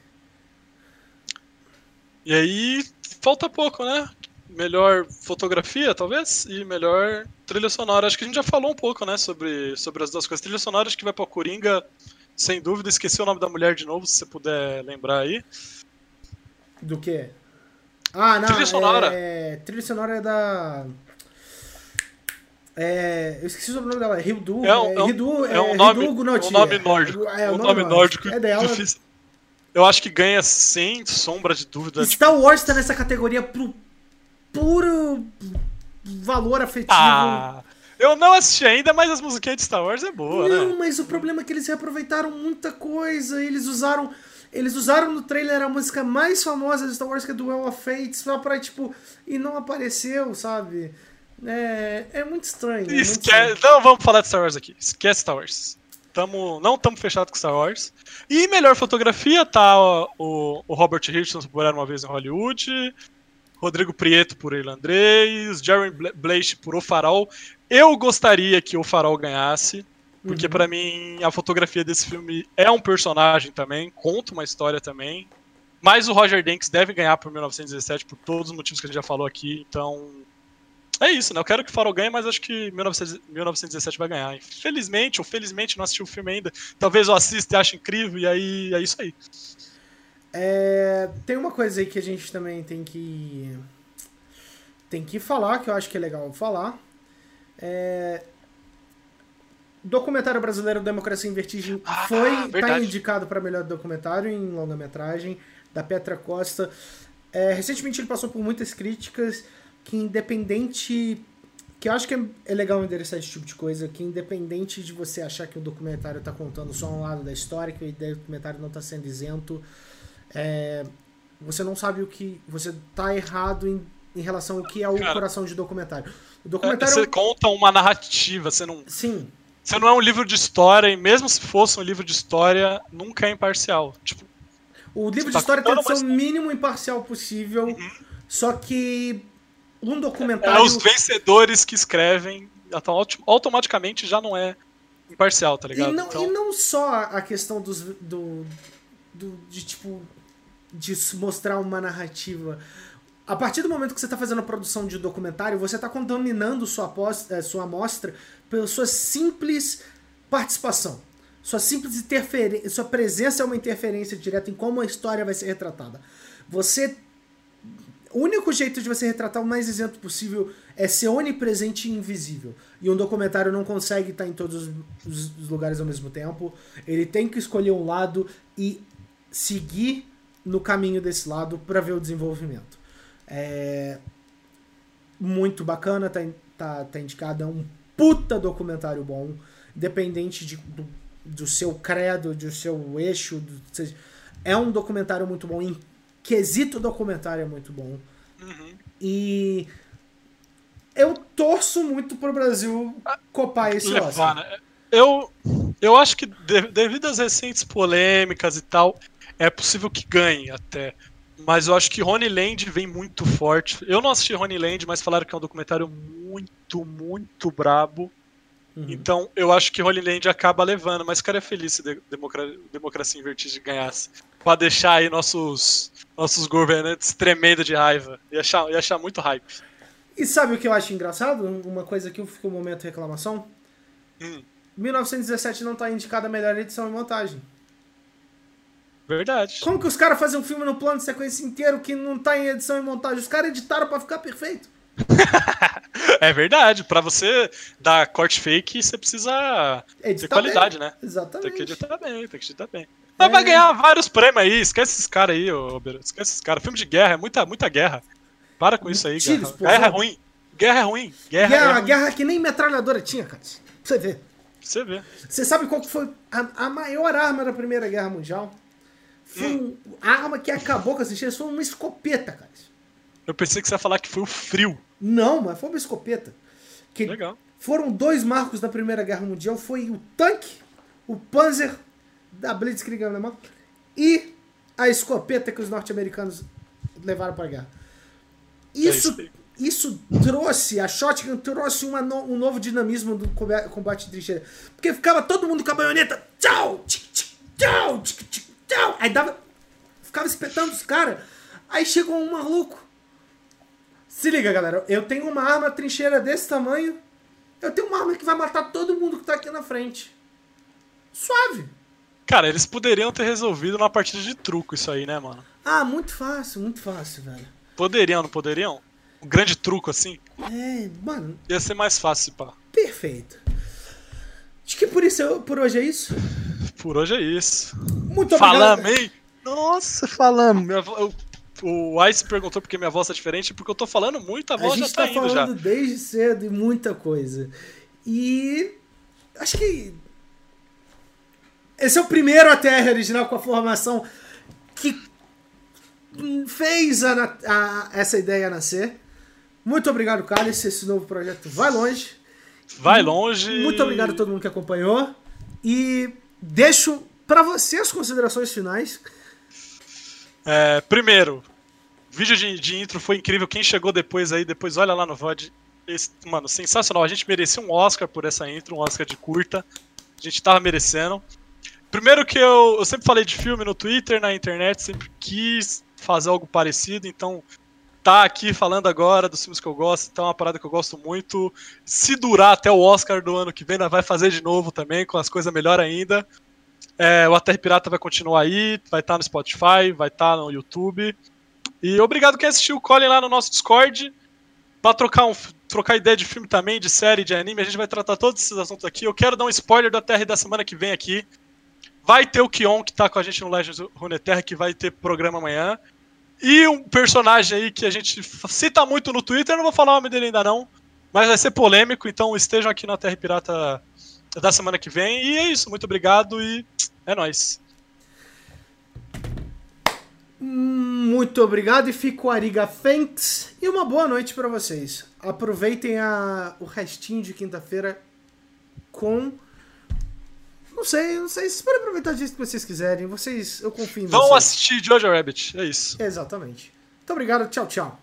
E aí, falta pouco, né? Melhor fotografia, talvez, e melhor trilha sonora. Acho que a gente já falou um pouco, né, sobre, sobre as duas coisas. Trilha sonora, acho que vai pra Coringa, sem dúvida. Esqueci o nome da mulher de novo, se você puder lembrar aí. Do que? Ah, não. Trilha sonora. É, trilha sonora é da. É, eu esqueci o nome dela. Hildu. É, um, é, Hildu, é, um nome, um nome nórdico. É, um nome, nórdico. É dela. Difícil. Eu acho que ganha sem sombra de dúvida. Star. Wars tá nessa categoria pro puro valor afetivo. Ah, eu não assisti ainda, mas as musiquinhas de Star Wars é boa, não, né? mas o problema é que eles reaproveitaram muita coisa. Eles usaram eles usaram no trailer a música mais famosa de Star Wars, que é Duel of Fates, só pra, tipo, e não apareceu, sabe? É, é muito estranho. É Esque... muito estranho. Não vamos falar de Star Wars aqui. Esquece Star Wars. Tamo, não estamos fechados com Star Wars. E melhor fotografia tá o, o Robert Richardson por Uma Vez em Hollywood, Rodrigo Prieto por Irlandês, Jeremy Blake por O Farol. Eu gostaria que O Farol ganhasse, porque uhum. para mim a fotografia desse filme é um personagem também, conta uma história também. Mas o Roger Deakins deve ganhar por 1917 por todos os motivos que a gente já falou aqui, então é isso, né? Eu quero que o Farol ganhe, mas acho que 1917 vai ganhar. Infelizmente, ou felizmente, não assisti o filme ainda. Talvez eu assista e ache incrível, e aí é isso aí. É, tem uma coisa aí que a gente também tem que. Tem que falar, que eu acho que é legal falar. É, documentário brasileiro Democracia em Vertigem ah, foi tá indicado para melhor documentário em longa-metragem da Petra Costa. É, recentemente ele passou por muitas críticas que independente que eu acho que é, é legal endereçar esse tipo de coisa, que independente de você achar que o documentário está contando só um lado da história, que o documentário não está sendo isento, é, você não sabe o que. Você está errado em, em relação ao que é o Cara, coração de documentário. O documentário. Você conta uma narrativa, você não. Sim. Você não é um livro de história, e mesmo se fosse um livro de história, nunca é imparcial. Tipo, o livro de tá história tem que ser o mínimo imparcial possível, uhum. só que um documentário. É, os vencedores que escrevem automaticamente já não é imparcial, tá ligado? E não, então... e não só a questão dos, do, do, de tipo de mostrar uma narrativa. A partir do momento que você está fazendo a produção de um documentário, você está contaminando sua, posta, eh, sua amostra pela sua simples participação. Sua simples interferência, sua presença é uma interferência direta em como a história vai ser retratada. Você o único jeito de você retratar o mais isento possível é ser onipresente e invisível. E um documentário não consegue estar em todos os lugares ao mesmo tempo. Ele tem que escolher um lado e seguir no caminho desse lado para ver o desenvolvimento. É muito bacana, tá, tá, tá indicado, é um puta documentário bom, independente de, do, do seu credo, do seu eixo. Do, é um documentário muito bom em quesito documentário é muito bom. Uhum. E eu torço muito pro Brasil copar esse Levar, Oscar. Né? Eu, eu acho que devido às recentes polêmicas e tal, é possível que ganhe até. Mas eu acho que Ronnie Land vem muito forte. Eu não assisti Ronnie Land, mas falaram que é um documentário muito, muito brabo. Uhum. Então eu acho que Ronnie Land acaba levando, mas cara é feliz se Democracia, Democracia em Vertigem ganhasse. Pra deixar aí nossos nossos governantes tremendo de raiva. Ia achar, ia achar muito hype. E sabe o que eu acho engraçado? Uma coisa que ficou um momento de reclamação. Hum. 1917 não tá indicada a melhor edição e montagem. Verdade. Como que os caras fazem um filme no plano de sequência inteiro que não tá em edição e montagem? Os caras editaram para ficar perfeito. é verdade. Para você dar corte fake, você precisa editar ter qualidade, bem. né? Exatamente. Tem que editar bem, tem que editar bem. Mas é. vai ganhar vários prêmios aí, esquece esses caras aí, ô, esquece esses caras. Filme de guerra, é muita, muita guerra. Para com isso aí, Tiros, guerra. Guerra é ruim. Guerra é ruim. Guerra, guerra, é guerra que nem metralhadora tinha, cara. Pra você ver. Você vê. Você sabe qual foi a, a, maior arma da Primeira Guerra Mundial? Foi hum. um, a arma que acabou com as trincheiras foi uma escopeta, cara. Eu pensei que você ia falar que foi o frio. Não, mas foi uma escopeta. Que Legal. Foram dois marcos da Primeira Guerra Mundial. Foi o tanque, o Panzer da Blitzkrieg alemã e a escopeta que os norte-americanos levaram pra guerra. Isso, é isso trouxe, a Shotgun trouxe uma um novo dinamismo do combate de trincheira. Porque ficava todo mundo com a baioneta. Tchau! Tchic, tchic, tchau! Tchau! Aí dava. Ficava espetando os caras. Aí chegou um maluco. Se liga, galera. Eu tenho uma arma trincheira desse tamanho. Eu tenho uma arma que vai matar todo mundo que tá aqui na frente. Suave. Cara, eles poderiam ter resolvido numa partida de truco isso aí, né, mano? Ah, muito fácil, muito fácil, velho. Poderiam, não poderiam? Um grande truco assim? É, mano. Ia ser mais fácil, pá. Perfeito. Acho que por isso por hoje é isso. Por hoje é isso. Muito obrigado. Falamos, hein? Nossa, falamos. Minha, eu, o Ice perguntou porque minha voz tá diferente, porque eu tô falando muito, a voz a já tá, tá indo já. falando desde cedo e muita coisa. E acho que esse é o primeiro ATR original com a formação que fez a, a, essa ideia nascer. Muito obrigado, Cálice. Esse novo projeto vai longe. Vai longe. Muito obrigado a todo mundo que acompanhou. E deixo para você as considerações finais. É, primeiro, vídeo de, de, intro foi incrível. Quem chegou depois aí, depois olha lá no VOD. Esse, mano, sensacional. A gente merecia um Oscar por essa intro, um Oscar de curta. A gente tava merecendo. Primeiro que eu, eu sempre falei de filme no Twitter, na internet, sempre quis fazer algo parecido, então tá aqui falando agora dos filmes que eu gosto, então é uma parada que eu gosto muito. Se durar até o Oscar do ano que vem, vai fazer de novo também, com as coisas melhor ainda. É, o Até Pirata vai continuar aí, vai estar tá no Spotify, vai estar tá no YouTube. E obrigado quem assistiu, colhem lá no nosso Discord para trocar, um, trocar ideia de filme também, de série, de anime. A gente vai tratar todos esses assuntos aqui. Eu quero dar um spoiler da TR da semana que vem aqui. Vai ter o Kion, que tá com a gente no Legends Runeterra, que vai ter programa amanhã. E um personagem aí que a gente cita muito no Twitter, não vou falar o nome dele ainda não, mas vai ser polêmico, então estejam aqui na Terra Pirata da semana que vem. E é isso, muito obrigado e é nóis. Muito obrigado e fico Ariga Thanks e uma boa noite para vocês. Aproveitem a, o restinho de quinta-feira com não sei, não sei. Vocês podem aproveitar disso que vocês quiserem. Vocês, eu confio em Vão vocês. assistir Jojo Rabbit, é isso. Exatamente. Muito obrigado, tchau, tchau.